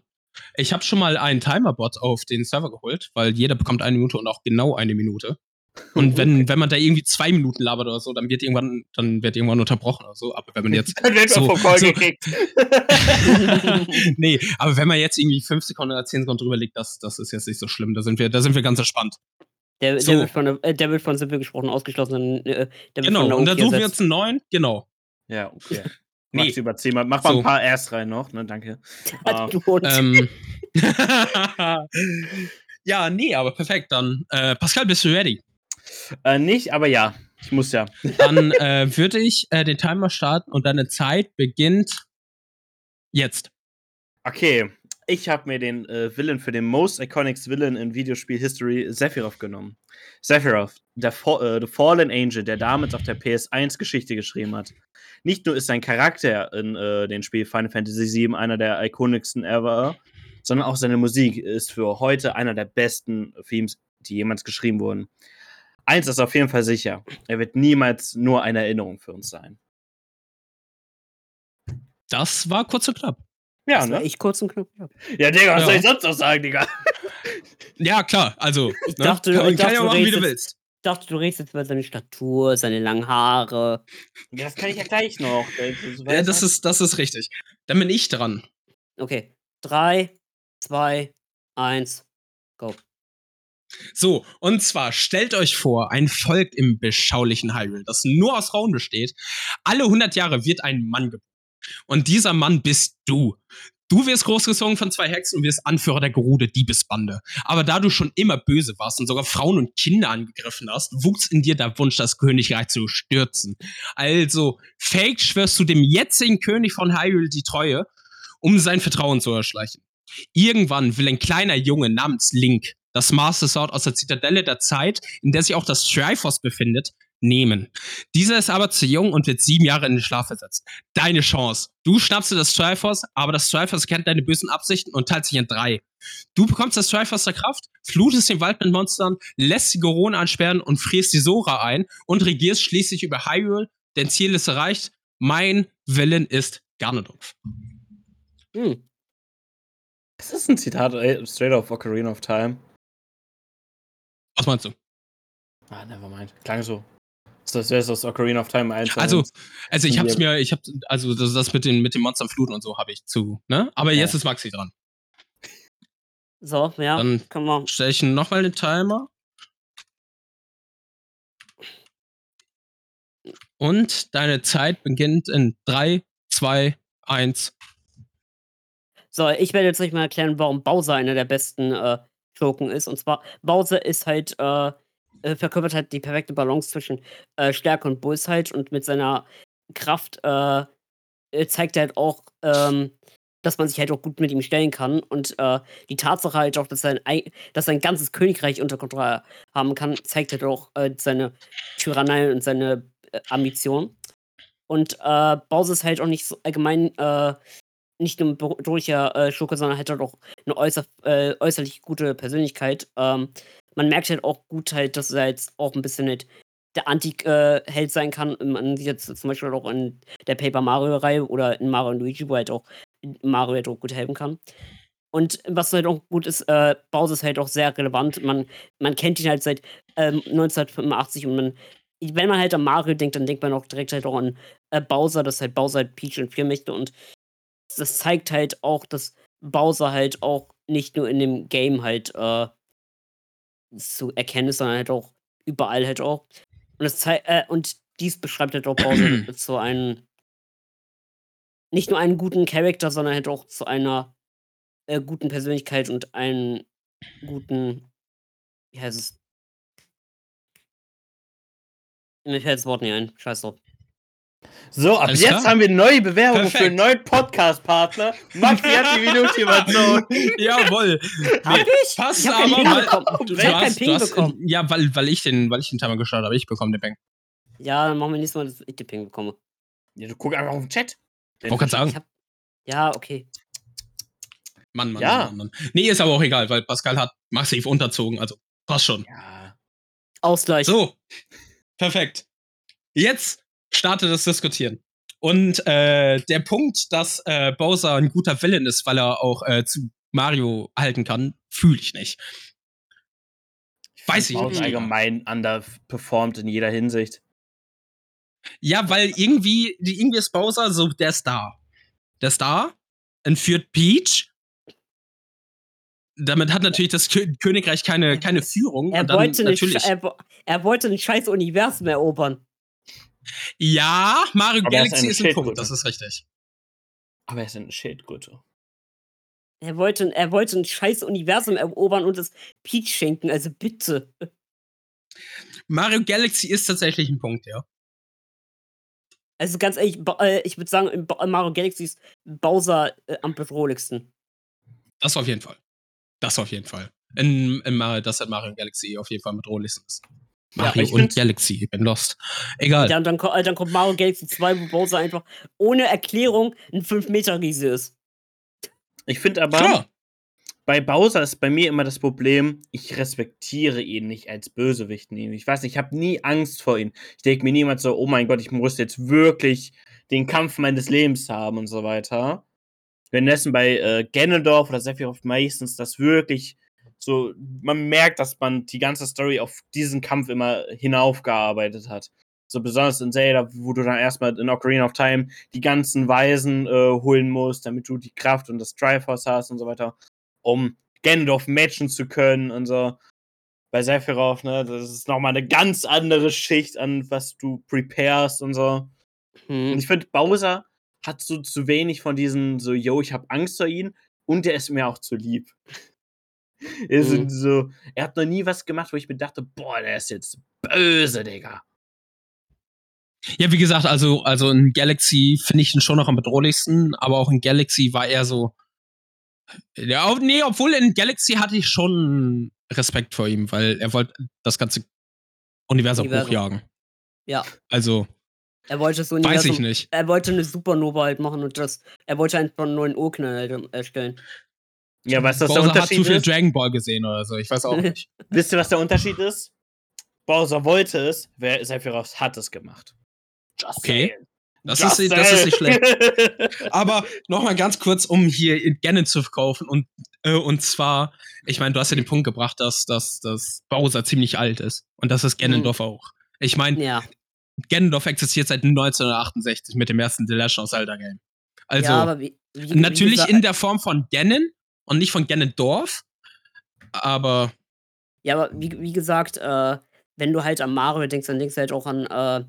ich habe schon mal einen Timerbot auf den Server geholt, weil jeder bekommt eine Minute und auch genau eine Minute. Und wenn, wenn man da irgendwie zwei Minuten labert oder so, dann wird irgendwann, dann wird irgendwann unterbrochen oder so. Aber wenn man jetzt Dann wird So, man vom Call so. gekickt. nee, aber wenn man jetzt irgendwie fünf Sekunden oder zehn Sekunden drüber liegt, das, das ist jetzt nicht so schlimm. Da sind wir, da sind wir ganz entspannt. Der, So. der, wird von, der, äh, der wird von Simple gesprochen ausgeschlossen. Äh, der wird Genau. von der Und dann OK suchen wir jetzt einen neuen. Genau. Ja, okay. Nee. Max, überzieh mal. Mach mal So. ein paar Rs rein noch, ne? Danke. Ah, Du Hund. ähm. ja, nee, aber perfekt. Dann, äh, Pascal, bist du ready? äh, nicht, aber ja. Ich muss ja. Dann äh, würde ich äh, den Timer starten und deine Zeit beginnt jetzt. Okay. Ich habe mir den äh, Villain für den Most Iconic Villain in Videospiel History, Sephiroth, genommen. Sephiroth, der Fa äh, The Fallen Angel, der damals auf der PS1 Geschichte geschrieben hat. Nicht nur ist sein Charakter in äh, dem Spiel Final Fantasy VII einer der iconischsten ever, sondern auch seine Musik ist für heute einer der besten Themes, die jemals geschrieben wurden. Eins ist auf jeden Fall sicher: Er wird niemals nur eine Erinnerung für uns sein. Das war kurz und knapp. Ja, das ne? echt kurz und knapp. Ja. Ja, Digga, was Ja. soll ich sonst noch sagen, Digga? Ja, klar. Also, Ich ne? dachte- kann, ich kann ja du machen, wie du redest willst. Ich dachte, du redest jetzt über seine Statur, seine langen Haare. Ja, das kann ich ja gleich noch. Ja, das ist, das ist richtig. Dann bin ich dran. Okay. Drei, zwei, eins, go. So, und zwar stellt euch vor, ein Volk im beschaulichen Hyrule, das nur aus Frauen besteht. Alle 100 Jahre wird ein Mann geboren. Und dieser Mann bist du. Du wirst großgezogen von zwei Hexen und wirst Anführer der Gerude Diebesbande. Aber da du schon immer böse warst und sogar Frauen und Kinder angegriffen hast, wuchs in dir der Wunsch, das Königreich zu stürzen. Also, fake schwörst du dem jetzigen König von Hyrule die Treue, um sein Vertrauen zu erschleichen. Irgendwann will ein kleiner Junge namens Link das Master Sword aus der Zitadelle der Zeit, in der sich auch das Triforce befindet, nehmen. Dieser ist aber zu jung und wird sieben Jahre in den Schlaf versetzt. Deine Chance. Du schnappst dir das Triforce, aber das Triforce kennt deine bösen Absichten und teilt sich in drei. Du bekommst das Triforce der Kraft, flutest den Wald mit Monstern, lässt die Gorone ansperren und frierst die Sora ein und regierst schließlich über Hyrule. Dein Ziel ist erreicht. Mein Willen ist Ganondorf. Hm. Das ist ein Zitat straight off Ocarina of Time. Was meinst du? Ah, nevermind. Klang so. Das wäre das Ocarina of Time 1. Also, also ich hab's mir, ich hab, also das, das mit den, mit den Monsterfluten und so habe ich zu, ne? Aber Ja. jetzt ist Maxi dran. So, ja, Dann kann man. stelle ich nochmal den Timer. Und deine Zeit beginnt in 3, 2, 1. So, ich werde jetzt euch mal erklären, warum Bowser einer der besten äh, Schurken ist. Und zwar, Bowser ist halt, äh, äh, verkörpert halt die perfekte Balance zwischen äh, Stärke und Bosheit und mit seiner Kraft äh, äh, zeigt er halt auch, ähm, dass man sich halt auch gut mit ihm stellen kann. Und äh, die Tatsache halt auch, dass sein, ei- dass sein ganzes Königreich unter Kontrolle haben kann, zeigt halt auch seine Tyrannei und seine Ambition. Und äh, Bowser ist halt auch nicht so allgemein nicht nur ein bedrohlicher äh, Schurke, sondern halt auch eine äußer, äh, äußerlich gute Persönlichkeit. Ähm, man merkt halt auch gut halt, dass er jetzt auch ein bisschen halt der Anti-Held sein kann. Man sieht jetzt zum Beispiel auch in der Paper Mario-Reihe oder in Mario und Luigi, wo halt auch Mario halt auch gut helfen kann. Und was halt auch gut ist, äh, Bowser ist halt auch sehr relevant. Man, man kennt ihn halt seit ähm, 1985 und man, wenn man halt an Mario denkt, dann denkt man auch direkt halt auch an äh, Bowser, dass halt Bowser halt Peach und vier möchte und das zeigt halt auch, dass Bowser halt auch nicht nur in dem Game halt äh, zu erkennen ist, sondern halt auch überall halt auch. Und, das äh, und dies beschreibt halt auch Bowser zu einem nicht nur einen guten Charakter, sondern halt auch zu einer äh, guten Persönlichkeit und einen guten, wie heißt es? Mir fällt das Wort nicht ein. Scheiß drauf. So, ab Alles jetzt klar. haben wir neue Bewerbungen für einen Perfekt. neuen Podcast-Partner. Maxi hat die Minute überzogen. Jawohl. Hab Nee, ich? passt ich aber, weil- bekommen. Du, Ich du hast, Ping du hast, bekommen. ja, weil, weil ich den, weil ich den Timer gestartet habe, ich bekomme den Ping. Ja, dann machen wir nächstes Mal, dass ich den Ping bekomme. Ja, du guck einfach auf den Chat. Ich wollte gerade Ich sagen, hab, ja, okay. Mann, Mann, Ja. Mann, Mann, Mann. Nee, ist aber auch egal, weil Pascal hat massiv unterzogen, also passt schon. Ja. Ausgleich. So, perfekt. Jetzt startet das Diskutieren. Und äh, der Punkt, dass äh, Bowser ein guter Villain ist, weil er auch äh, zu Mario halten kann, fühle ich nicht. Weiß ich Bowser nicht. allgemein underperformed in jeder Hinsicht. Ja, weil irgendwie, die, irgendwie ist Bowser so der Star. Der Star entführt Peach. Damit hat natürlich das Kö Königreich keine, keine Führung. er, und dann wollte nicht, natürlich. er, er wollte ein scheiß Universum erobern. Ja, Mario Aber er ist Galaxy eine ist ein. Punkt, das ist richtig. Aber er ist eine Schildkröte. Er wollte, er wollte ein scheiß Universum erobern und es Peach schenken, also bitte. Mario Galaxy ist tatsächlich ein Punkt, ja. Also ganz ehrlich, äh, ich würde sagen, in Mario Galaxy ist Bowser äh, am bedrohlichsten. Das auf jeden Fall. Das auf jeden Fall. In, in Mario, das hat Mario Galaxy auf jeden Fall mit Rollis ist. Ja, Mario ich und Galaxy, ich bin lost. Egal. Dann, dann, äh, dann kommt Mario Galaxy 2, wo Bowser einfach ohne Erklärung ein 5-Meter-Riese ist. Ich finde aber, Klar. bei Bowser ist bei mir immer das Problem, ich respektiere ihn nicht als Bösewicht. Ich weiß nicht, ich habe nie Angst vor ihm. Ich denke mir niemals so, oh mein Gott, ich muss jetzt wirklich den Kampf meines Lebens haben und so weiter. Währenddessen bei äh, Ganondorf oder Sephiroth meistens das wirklich so, man merkt, dass man die ganze Story auf diesen Kampf immer hinaufgearbeitet hat. So besonders in Zelda, wo du dann erstmal in Ocarina of Time die ganzen Weisen äh, holen musst, damit du die Kraft und das Triforce hast und so weiter, um Ganondorf matchen zu können und so. Bei Sephiroth, ne, das ist nochmal eine ganz andere Schicht an, was du preparest und so. Und Hm. ich finde, Bowser hat so zu wenig von diesen, so, yo, ich habe Angst vor ihm und der ist mir auch zu lieb. Er, ist Mhm. so, er hat noch nie was gemacht, wo ich mir dachte, boah, der ist jetzt böse, Digga. Ja, wie gesagt, also, also in Galaxy finde ich ihn schon noch am bedrohlichsten, aber auch in Galaxy war er so. Ja, auch- nee, obwohl in Galaxy hatte ich schon Respekt vor ihm, weil er wollte das ganze Universum, Universum. hochjagen. Ja. Also, Er wollte das weiß Universum. ich nicht. Er wollte eine Supernova halt machen und das. Er wollte einfach einen neuen Urknall halt erstellen. Ja, weißt du, was der Bowser hat zu Unterschied viel ist? Dragon Ball gesehen oder so, ich weiß auch nicht. Wisst ihr, was der Unterschied ist? Bowser wollte es, wer Sephiroth hat es gemacht. Just Okay. saying. Das Just ist, das ist nicht schlecht. Aber nochmal ganz kurz, um hier Ganon zu verkaufen. Und, äh, und zwar, ich meine, du hast ja den Punkt gebracht, dass, dass, dass Bowser ziemlich alt ist. Und das ist Ganondorf auch. Ich meine, Ja. Ganondorf existiert seit 1968 mit dem ersten The Legend of Zelda Game. Also, ja, aber wie, wie, wie natürlich gesagt- in der Form von Ganon und nicht von Ganondorf. Aber, Ja, aber wie, wie gesagt, äh, wenn du halt an Mario denkst, dann denkst du halt auch an, äh,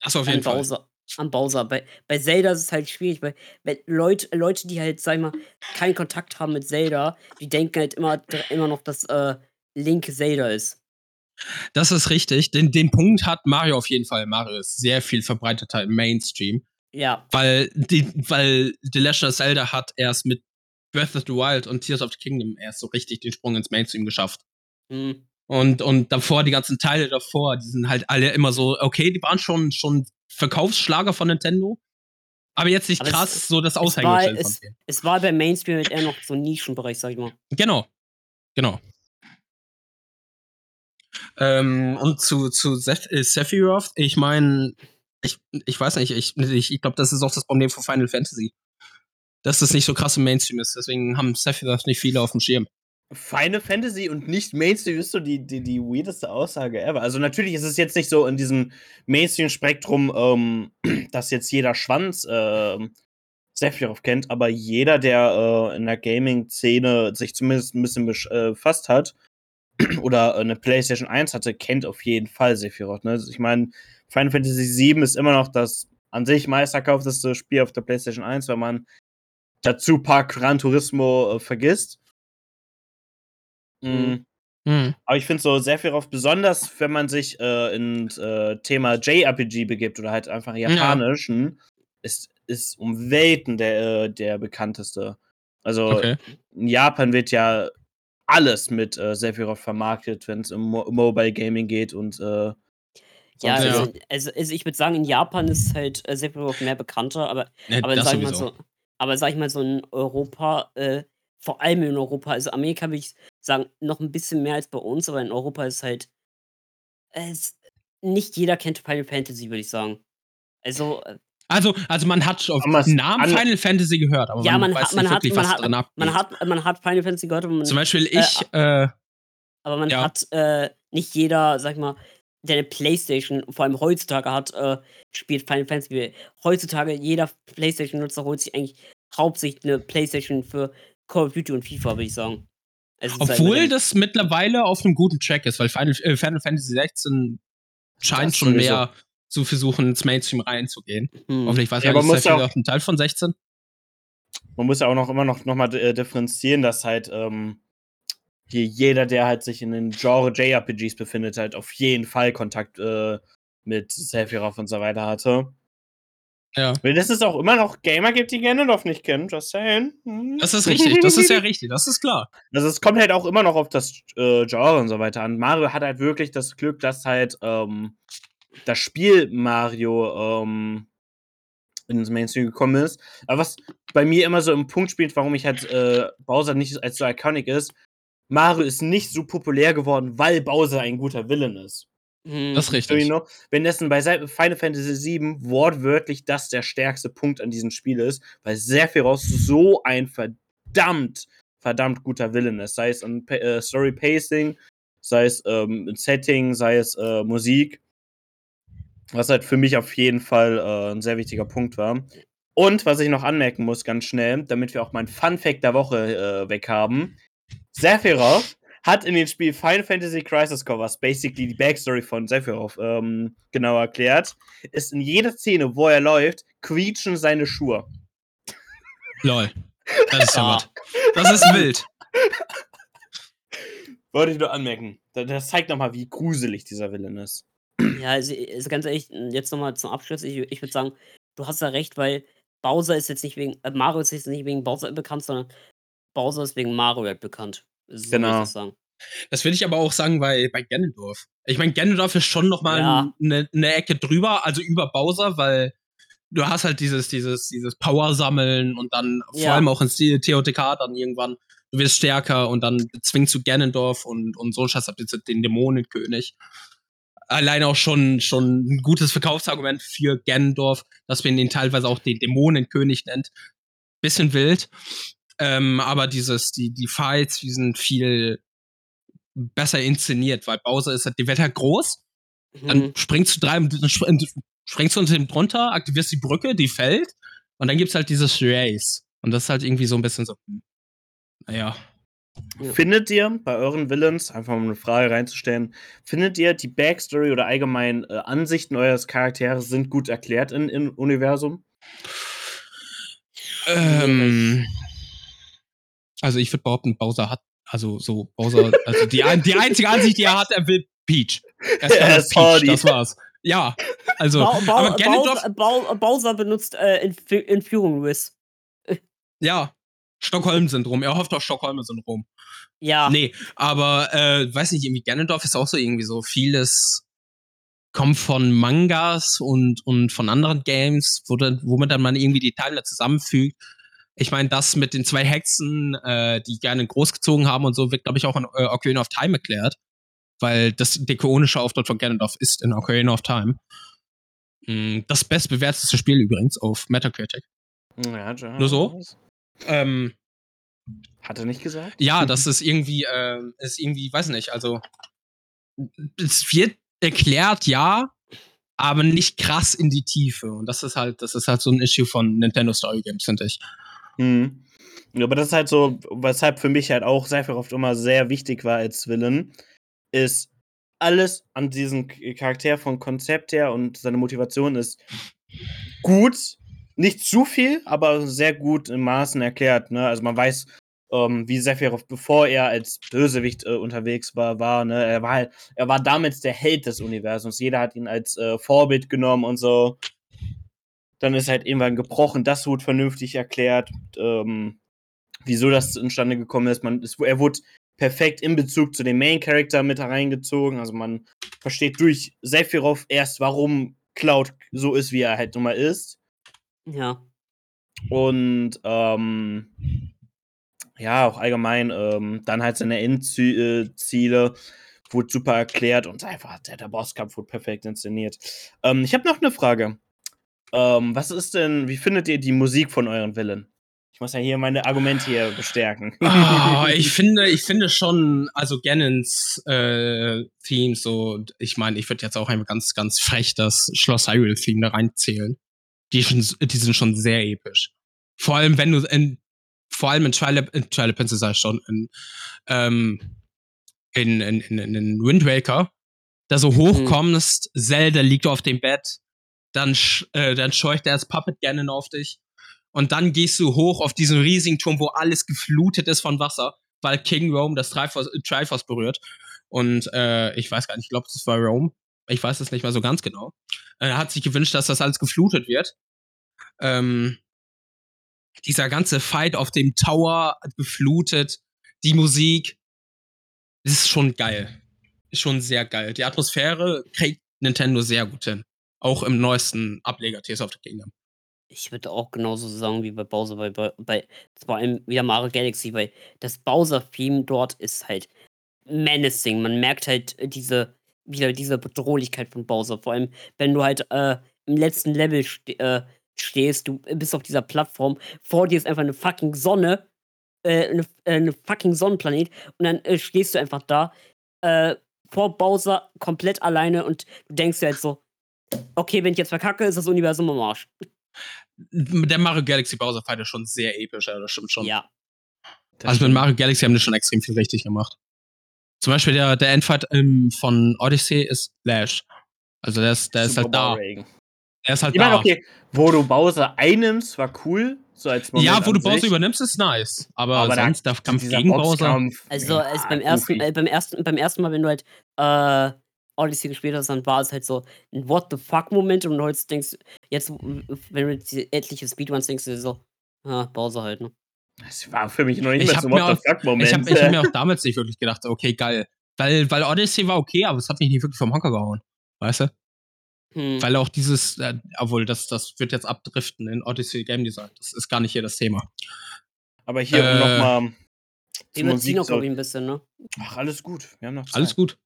das auf jeden Fall. Bowser. An Bowser. Bei, bei Zelda ist es halt schwierig, weil, weil Leute, Leute, die halt, sag ich mal, keinen Kontakt haben mit Zelda, die denken halt immer, immer noch, dass äh, Link Zelda ist. Das ist richtig. Den, den Punkt hat Mario auf jeden Fall. Mario ist sehr viel verbreiteter im Mainstream. Ja. Weil, die, weil The Legend of Zelda hat erst mit Breath of the Wild und Tears of the Kingdom erst so richtig den Sprung ins Mainstream geschafft. Hm. Und, und davor, die ganzen Teile davor, die sind halt alle immer so, okay, die waren schon, schon Verkaufsschlager von Nintendo. Aber jetzt nicht Aber es- krass so das war- Aushängeschild es- denen. Es war bei Mainstream halt eher noch so ein Nischenbereich, sag ich mal. Genau. Genau. Ähm, und zu, zu äh, Sephiroth, ich meine, ich, ich weiß nicht, ich, ich, ich glaube, das ist auch das Problem von Final Fantasy. Dass das nicht so krass im Mainstream ist. Deswegen haben Sephiroth nicht viele auf dem Schirm. Final Fantasy und nicht Mainstream ist so die, die, die weirdeste Aussage ever. Also natürlich ist es jetzt nicht so in diesem Mainstream-Spektrum, ähm, dass jetzt jeder Schwanz ähm, Sephiroth kennt, aber jeder, der äh, in der Gaming-Szene sich zumindest ein bisschen äh, befasst hat oder eine PlayStation 1 hatte, kennt auf jeden Fall Sephiroth. Ne? Also Ich meine, Final Fantasy VII ist immer noch das an sich meistverkaufteste Spiel auf der PlayStation 1, wenn man dazu paar Gran Turismo äh, vergisst. Mhm. Hm. Aber ich finde so Sephiroth besonders, wenn man sich äh, ins äh, Thema JRPG begibt oder halt einfach japanischen, ist, ist um Welten der, äh, der bekannteste. Also Okay. in Japan wird ja alles mit äh, Sephiroth vermarktet, wenn es um Mo Mobile Gaming geht und äh, Ja, sonst- Ja. also, also, also ich würde sagen, in Japan ist halt äh, Sephiroth mehr bekannter, aber, Ne, aber das sag ich mal so, aber sag ich mal so in Europa, äh, vor allem in Europa, also Amerika würde ich sagen, noch ein bisschen mehr als bei uns, aber in Europa ist halt, es, nicht jeder kennt Final Fantasy, würde ich sagen. Also, äh, Also, also man hat auf den Namen Final Fantasy gehört, aber Ja, man, man weiß hat- man nicht hat- wirklich, man was hat- drin abgeht. man hat, man hat Final Fantasy gehört, aber man, Zum Beispiel ich, äh, aber man ja. hat äh, nicht jeder, sag ich mal, der eine Playstation, vor allem heutzutage hat, äh, spielt Final Fantasy. Heutzutage jeder Playstation-Nutzer holt sich eigentlich hauptsächlich eine Playstation für Call of Duty und FIFA, würde ich sagen. Halt obwohl dem- das mittlerweile auf einem guten Track ist, weil Final, äh, Final Fantasy 16 scheint schon mehr zu versuchen, ins Mainstream reinzugehen. Hm. Hoffentlich weiß Ja, ja, aber nicht muss viel auch- auf ein Teil von 16. man muss ja auch noch immer noch, noch mal äh, differenzieren, dass halt ähm, hier jeder, der halt sich in den Genre JRPGs befindet, halt auf jeden Fall Kontakt äh, mit Sephiroth und so weiter hatte. Ja. Weil das es auch immer noch Gamer gibt, die Ganondorf nicht kennen, just saying. Hm. Das ist richtig, das ist ja richtig, das ist klar. Also es kommt halt auch immer noch auf das äh, Genre und so weiter an. Mario hat halt wirklich das Glück, dass halt ähm, das Spiel Mario ähm, ins Mainstream gekommen ist. Aber was bei mir immer so im Punkt spielt, warum ich halt äh, Bowser nicht als so iconic ist, Mario ist nicht so populär geworden, weil Bowser ein guter Villain ist. Hm. Das ist So, you richtig. know, wenn dessen bei Final Fantasy VII wortwörtlich das der stärkste Punkt an diesem Spiel ist, weil Sephiroth so ein verdammt, verdammt guter Villain ist. Sei es an Pa- äh, Story Pacing, sei es ähm, Setting, sei es äh, Musik. Was halt für mich auf jeden Fall äh, ein sehr wichtiger Punkt war. Und was ich noch anmerken muss, ganz schnell, damit wir auch meinen Fun Fact der Woche äh, weg haben. Sephiroth hat in dem Spiel Final Fantasy Crisis Core, was basically die Backstory von Sephiroth ähm, genau erklärt, ist in jeder Szene, wo er läuft, quietschen seine Schuhe. Lol. Das ist ja Ah. was. Das ist wild. Wollte ich nur anmerken. Das, das zeigt nochmal, wie gruselig dieser Villain ist. Ja, also, also ganz ehrlich, jetzt nochmal zum Abschluss. Ich, ich würde sagen, du hast da recht, weil Bowser ist jetzt nicht wegen, äh, Mario ist jetzt nicht wegen Bowser bekannt, sondern Bowser ist wegen Mario halt bekannt. So Genau. das sagen. Das will ich aber auch sagen bei, bei Ganondorf. Ich meine, Ganondorf ist schon noch mal Ja. eine ne Ecke drüber, also über Bowser, weil du hast halt dieses, dieses, dieses Power sammeln und dann vor Ja. allem auch ins TOTK dann irgendwann, du wirst stärker und dann zwingst du Ganondorf und, und so hast du jetzt den Dämonenkönig. Alleine auch schon, schon ein gutes Verkaufsargument für Ganondorf, dass man ihn teilweise auch den Dämonenkönig nennt. Bisschen wild. Ähm, aber dieses, die, die Fights, die sind viel besser inszeniert, weil Bowser ist halt, die wird halt groß, dann Hm. springst du drei, springst du unter dem drunter, aktivierst die Brücke, die fällt, und dann gibt's halt dieses Race. Und das ist halt irgendwie so ein bisschen so, hm, naja. Ja. Findet ihr bei euren Villains, einfach um eine Frage reinzustellen, findet ihr die Backstory oder allgemein äh, Ansichten eures Charakters sind gut erklärt in, im Universum? Ähm, also ich würde behaupten, Bowser hat, also so, Bowser, also die, die einzige Ansicht, die er hat, er will Peach. Er ist Hardy. Peach, das war's. Ja, also, Bau, Bau, aber Ganondorf, Bowser, Bowser benutzt äh, Entf Entführung Riss. ja, Stockholm-Syndrom, er hofft auf Stockholm-Syndrom. Ja. Nee, aber äh, weiß nicht, irgendwie Ganondorf ist auch so irgendwie so vieles kommt von Mangas und, und von anderen Games, wo dann, womit dann man irgendwie die Teile zusammenfügt. Ich meine, das mit den zwei Hexen, äh, die gerne großgezogen haben und so, wird, glaube ich, auch in äh, Ocarina of Time erklärt. Weil das der ikonische Auftritt von Ganondorf ist in Ocarina of Time. Mm, Das bestbewertete Spiel übrigens auf Metacritic. Ja, ja. Nur so? Ähm, Hat er nicht gesagt? Ja, das ist irgendwie, äh, ist irgendwie, weiß nicht, also es wird erklärt, ja, aber nicht krass in die Tiefe. Und das ist halt, das ist halt so ein Issue von Nintendo Story Games, finde ich. Mhm. Aber das ist halt so, weshalb für mich halt auch Sephiroth immer sehr wichtig war als Villain, ist alles an diesem Charakter von Konzept her und seine Motivation ist gut, nicht zu viel, aber sehr gut in Maßen erklärt. Ne? Also man weiß, ähm, wie Sephiroth, bevor er als Bösewicht äh, unterwegs war, war, ne, er war halt, er war damals der Held des Universums. Jeder hat ihn als äh, Vorbild genommen und so. Dann ist halt irgendwann gebrochen, das wurde vernünftig erklärt, ähm, wieso das zustande gekommen ist. Man, es, er wurde perfekt in Bezug zu dem Main Character mit hereingezogen. Also man versteht durch Sephiroth erst, warum Cloud so ist, wie er halt nun mal ist. Ja. Und ähm, ja, auch allgemein, ähm, dann halt seine Endziele wurde super erklärt und einfach der, der Bosskampf wurde perfekt inszeniert. Ähm, ich habe noch eine Frage. Ähm, was ist denn, wie findet ihr die Musik von euren Villen? Ich muss ja hier meine Argumente hier bestärken. Oh, ich finde, ich finde schon, also Ganons äh, Theme, so, ich meine, ich würde jetzt auch einmal ganz, ganz frech das Schloss Hyrule Theme da reinzählen. Die, schon, die sind schon sehr episch. Vor allem, wenn du in, vor allem in Twilight, in Twilight Princess sei schon, in, ähm, in, in, in, in Wind Waker, da so hochkommst, mhm. Zelda liegt auf dem Bett, dann, äh, dann scheucht er als Puppet Ganon auf dich und dann gehst du hoch auf diesen riesigen Turm, wo alles geflutet ist von Wasser, weil King Rome das Triforce, äh, Triforce berührt. Und äh, ich weiß gar nicht, ich glaube, das war Rome. Ich weiß es nicht mal so ganz genau. Er hat sich gewünscht, dass das alles geflutet wird. Ähm, dieser ganze Fight auf dem Tower geflutet, die Musik, das ist schon geil. Ist schon sehr geil. Die Atmosphäre kriegt Nintendo sehr gut hin. Auch im neuesten Ableger Tears of the Kingdom. Ich würde auch genauso sagen wie bei Bowser, weil bei, bei vor allem wieder Mario Galaxy, weil das Bowser-Theme dort ist halt menacing. Man merkt halt diese, wieder diese Bedrohlichkeit von Bowser. Vor allem, wenn du halt äh, im letzten Level ste äh, stehst, du bist auf dieser Plattform, vor dir ist einfach eine fucking Sonne, äh, eine, äh, eine fucking Sonnenplanet und dann äh, stehst du einfach da äh, vor Bowser komplett alleine und du denkst dir halt so, okay, wenn ich jetzt verkacke, ist das Universum am Arsch der Mario Galaxy Bowser Fight ist schon sehr episch, ja, das stimmt schon. Ja. Das also mit Mario Galaxy haben die schon extrem viel richtig gemacht. Zum Beispiel der, der Endfight ähm, von Odyssey ist Lash. Also der ist, der ist halt da. Er ist halt ich da. Meine, okay, wo du Bowser einnimmst, war cool. So als Moment ja, wo du Bowser sich. übernimmst, ist nice. Aber, aber sonst der Kampf gegen Bowser. Also, ja, also beim, ersten, äh, beim, ersten, beim ersten Mal, wenn du halt äh, Odyssey gespielt hast, dann war es halt so ein What the fuck-Moment und heute denkst jetzt, wenn du die etliche Speedruns denkst, du so, ah, Bowser halt, ne? Das war für mich noch nicht mehr so What the fuck-Moment. Ich habe hab mir auch damals nicht wirklich gedacht, okay, geil. Weil, weil Odyssey war okay, aber es hat mich nicht wirklich vom Hocker gehauen. Weißt du? Hm. Weil auch dieses, äh, obwohl das, das wird jetzt abdriften in Odyssey Game Design. Das ist gar nicht hier das Thema. Aber hier äh, nochmal. Die Musik noch, ich, ein bisschen, ne? Ach, alles gut. Wir haben noch Zeit. Alles gut.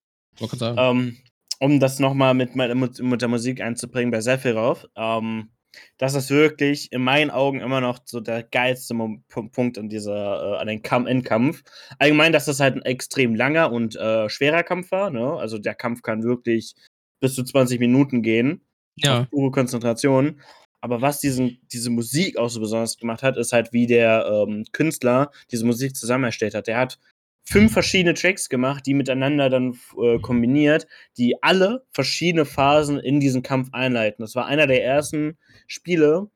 Ähm, um das nochmal mit, mit der Musik einzubringen bei Sephiroth, ähm, das ist wirklich in meinen Augen immer noch so der geilste Punkt an dieser, äh, an den Kampf, Endkampf. Allgemein, dass das halt ein extrem langer und äh, schwerer Kampf war, ne? Also der Kampf kann wirklich bis zu 20 Minuten gehen. Ja. Pure Konzentration. Aber was diesen, diese Musik auch so besonders gemacht hat, ist halt, wie der ähm, Künstler diese Musik zusammen erstellt hat. Der hat fünf verschiedene Tracks gemacht, die miteinander dann äh, kombiniert, die alle verschiedene Phasen in diesen Kampf einleiten. Das war einer der ersten Spiele,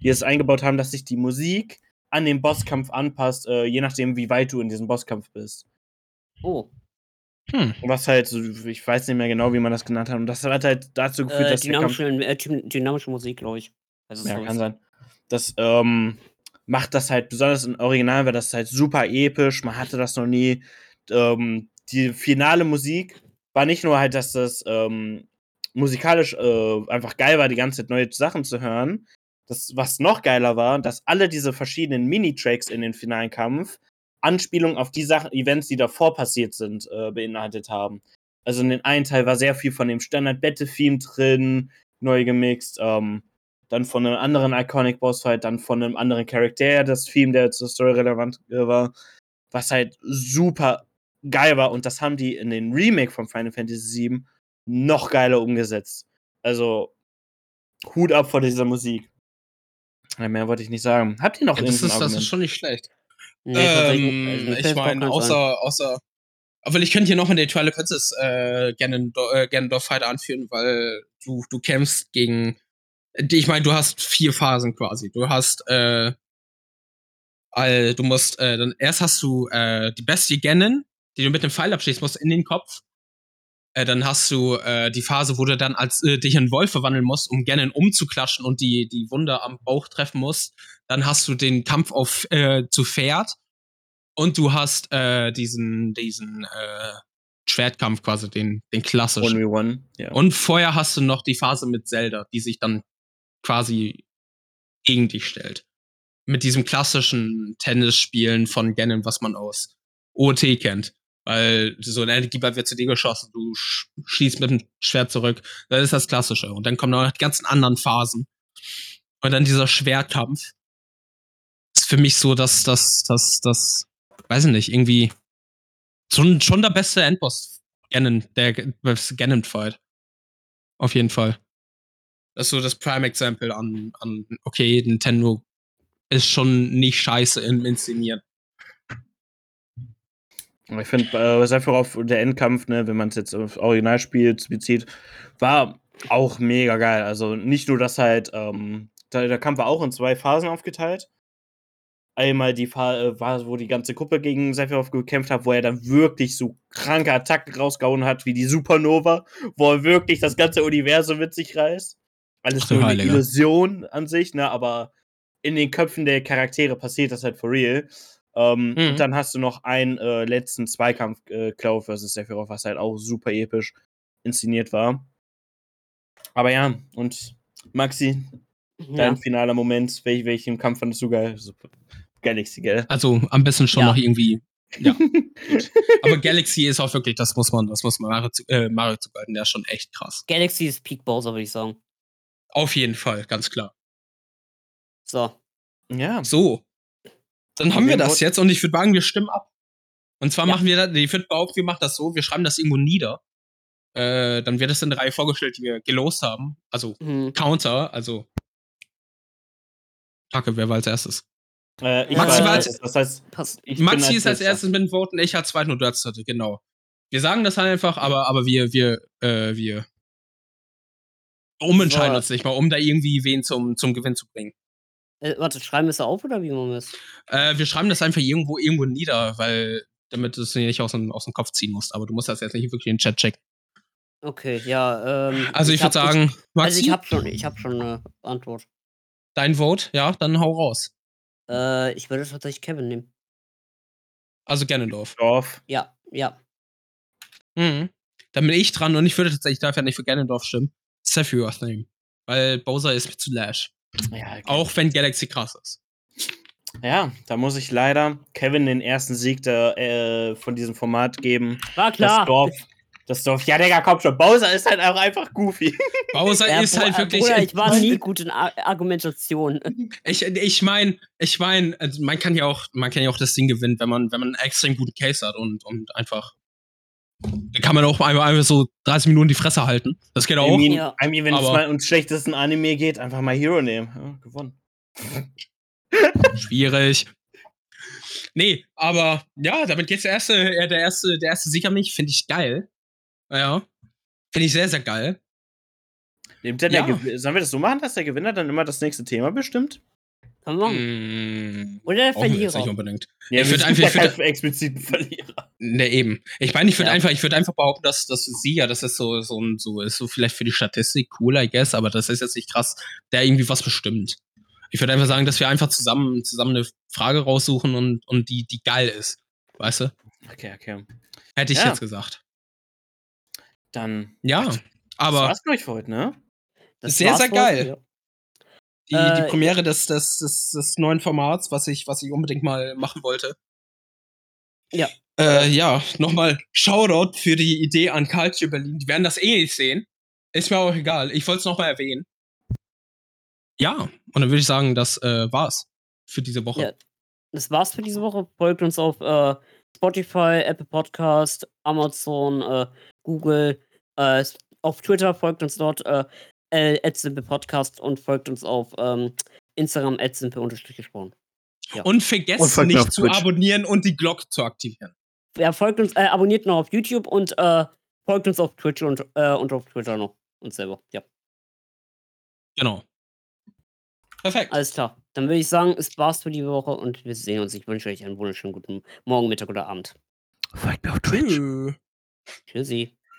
die es eingebaut haben, dass sich die Musik an den Bosskampf anpasst, äh, je nachdem, wie weit du in diesem Bosskampf bist. Oh. Hm. Was halt, ich weiß nicht mehr genau, wie man das genannt hat. Und das hat halt dazu geführt, äh, dass dynamische, der Kampf äh, dynamische Musik, glaube ich. Also ja, kann sein. Das ähm, macht das halt, besonders im Original war das halt super episch. Man hatte das noch nie. Ähm, die finale Musik war nicht nur halt, dass das ähm, musikalisch äh, einfach geil war, die ganze Zeit neue Sachen zu hören. Das, was noch geiler war, dass alle diese verschiedenen Mini-Tracks in den finalen Kampf Anspielungen auf die Sachen, Events, die davor passiert sind, äh, beinhaltet haben. Also in den einen Teil war sehr viel von dem Standard-Battle-Theme drin, neu gemixt. Ähm, dann von einem anderen Iconic Bossfight, dann von einem anderen Charakter, das Theme, der zur Story relevant äh, war, was halt super geil war. Und das haben die in den Remake von Final Fantasy VII noch geiler umgesetzt. Also, Hut ab vor dieser Musik. mehr wollte ich nicht sagen. Habt ihr noch ja, das, ist, das ist schon nicht schlecht. Nee, ähm, ich meine, außer, außer. Obwohl, ich könnte hier noch in den Twilight Princess äh, gerne, äh, gerne Dorf Fight anführen, weil du, du kämpfst gegen ich meine, du hast vier Phasen quasi. Du hast äh, All, du musst, äh, dann erst hast du äh, die Bestie Ganon, die du mit dem Pfeil abschießen musst in den Kopf. Äh, dann hast du äh, die Phase, wo du dann als äh, dich in Wolf verwandeln musst, um Ganon umzuklatschen und die, die Wunder am Bauch treffen musst. Dann hast du den Kampf auf äh, zu Pferd. Und du hast äh, diesen, diesen äh, Schwertkampf quasi, den, den klassischen. 1v1, ja. Und vorher hast du noch die Phase mit Zelda, die sich dann quasi gegen dich stellt. Mit diesem klassischen Tennisspielen von Ganon, was man aus OT kennt. Weil so ein Energieball wird zu dir geschossen, du sch schießt mit dem Schwert zurück. Das ist das Klassische. Und dann kommen noch die ganzen anderen Phasen. Und dann dieser Schwertkampf. Ist für mich so, dass das, das, das, weiß ich nicht, irgendwie schon, schon der beste Endboss Ganon, der Ganon-Fight. Auf jeden Fall. Das ist so das Prime-Example an, an, okay, Nintendo ist schon nicht scheiße im Inszenieren. Ich finde, äh, Sephiroth der Endkampf, ne, wenn man es jetzt auf Originalspiel bezieht, war auch mega geil. Also nicht nur, dass halt, ähm, der, der Kampf war auch in zwei Phasen aufgeteilt. Einmal die Phase, äh, wo die ganze Gruppe gegen Sephiroth gekämpft hat, wo er dann wirklich so kranke Attacken rausgehauen hat, wie die Supernova, wo er wirklich das ganze Universum mit sich reißt. Alles nur eine. Illusion an sich, ne, aber in den Köpfen der Charaktere passiert das halt for real. Ähm, Mhm. Und dann hast du noch einen äh, letzten Zweikampf, äh, Cloud vs. Sephiroth, was halt auch super episch inszeniert war. Aber ja, und Maxi, Ja. dein finaler Moment, welch, welchen Kampf fandest du geil? Super. Galaxy, gell? Also am besten schon Ja. noch irgendwie. Ja. Aber Galaxy ist auch wirklich, das muss man, das muss man Mario, zu, äh, Mario zuhalten, der ist schon echt krass. Galaxy ist Peak Bowser, würde ich sagen. Auf jeden Fall, ganz klar. So. Ja. So. Dann haben wir das jetzt und ich würde sagen, wir stimmen ab. Und zwar Ja. machen wir das, ich würde behaupten, wir machen das so, wir schreiben das irgendwo nieder. Äh, dann wird das in der Reihe vorgestellt, die wir gelost haben. Also Hm. Counter, also. Kacke, wer war als erstes? Äh, ich Maxi war war als das heißt, Maxi ist als erstes mit den Voten, ich als zweiten und du als dritte, genau. Wir sagen das halt einfach, aber, aber wir, wir, äh, wir umentscheiden So. uns nicht mal, um da irgendwie wen zum, zum Gewinn zu bringen. Äh, warte, schreiben wir es auf oder wie machen wir es? Äh, wir schreiben das einfach irgendwo, irgendwo nieder, weil, damit du es nicht aus dem, aus dem Kopf ziehen musst. Aber du musst das jetzt nicht wirklich in den Chat checken. Okay, ja. Ähm, Also ich, würde hab- sagen, Maxi, also ich habe schon, ich habe schon eine Antwort. dein Vote, ja, dann hau raus. Äh, ich würde tatsächlich Kevin nehmen. Also Ganondorf. Dorf. Ja, ja. Mhm. Dann bin ich dran und ich würde tatsächlich, ich darf ja nicht für Ganondorf stimmen, Sephiroth nehmen. Weil Bowser ist mir zu lash. Ja, okay. Auch wenn Galaxy krass ist. ja, da muss ich leider Kevin den ersten Sieg der, äh, von diesem Format geben. War klar. Das Dorf. Das Dorf. Ja, Digga, komm schon. Bowser ist halt auch einfach goofy. Bowser Ja, ist halt wirklich. Bruder, ich war nie gut in Ar Argumentation. Ich, ich meine, ich meine, also man kann ja auch, man kann ja auch das Ding gewinnen, wenn man, wenn man einen extrem guten Case hat und, und einfach. Da kann man auch einfach, einfach so 30 Minuten die Fresse halten. Das geht I auch. mean, Ja. I mean, wenn es mal ums schlechtesten Anime geht, einfach mal Hero nehmen. Ja, gewonnen. Schwierig. Nee, aber ja, damit geht's der erste, äh, der erste, der erste Sieg an mich, finde ich geil. Ja. Finde ich sehr, sehr geil. Nimmt dann Ja. der Sollen wir das so machen, dass der Gewinner dann immer das nächste Thema bestimmt? Kann man. Mm, Oder der jetzt nicht Verlierer. unbedingt. Ja, Ich es würd gibt einfach- ich würd- keinen expliziten Verlierer. Ne, eben. Ich meine, ich würde Ja. einfach, ich würde einfach behaupten, dass, dass sie ja, das ist so, so, ein- so, ist so vielleicht für die Statistik cool, I guess, aber das ist jetzt nicht krass, der irgendwie was bestimmt. Ich würde einfach sagen, dass wir einfach zusammen, zusammen eine Frage raussuchen und, und die, die geil ist. Weißt du? Okay, okay. Hätte ich Ja. jetzt gesagt. Dann. Ja. das Aber war's, glaub ich, für heute, ne? Das Sehr, sehr geil. Die, Äh, die Premiere des, des, des, des neuen Formats, was ich, was ich unbedingt mal machen wollte. Ja. Äh, ja, nochmal Shoutout für die Idee an Culture Berlin. Die werden das eh nicht sehen. Ist mir auch egal. Ich wollte es nochmal erwähnen. Ja, und dann würde ich sagen, das äh, war's für diese Woche. Ja. Das war's für diese Woche. Folgt uns auf äh, Spotify, Apple Podcast, Amazon, äh, Google, äh, auf Twitter folgt uns dort äh, Podcast und folgt uns auf ähm, Instagram gesprochen. Ja. Und vergesst Und nicht zu Twitch. abonnieren und die Glocke zu aktivieren. Ja, folgt uns, äh, abonniert noch auf YouTube und äh, folgt uns auf Twitch und, äh, und auf Twitter noch. Uns selber, ja. Genau. Perfekt. Alles klar. Dann würde ich sagen, es war's für die Woche und wir sehen uns. Ich wünsche euch einen wunderschönen guten Morgen, Mittag oder Abend. Folgt mir auf Twitch. Tschüss. Tschüssi.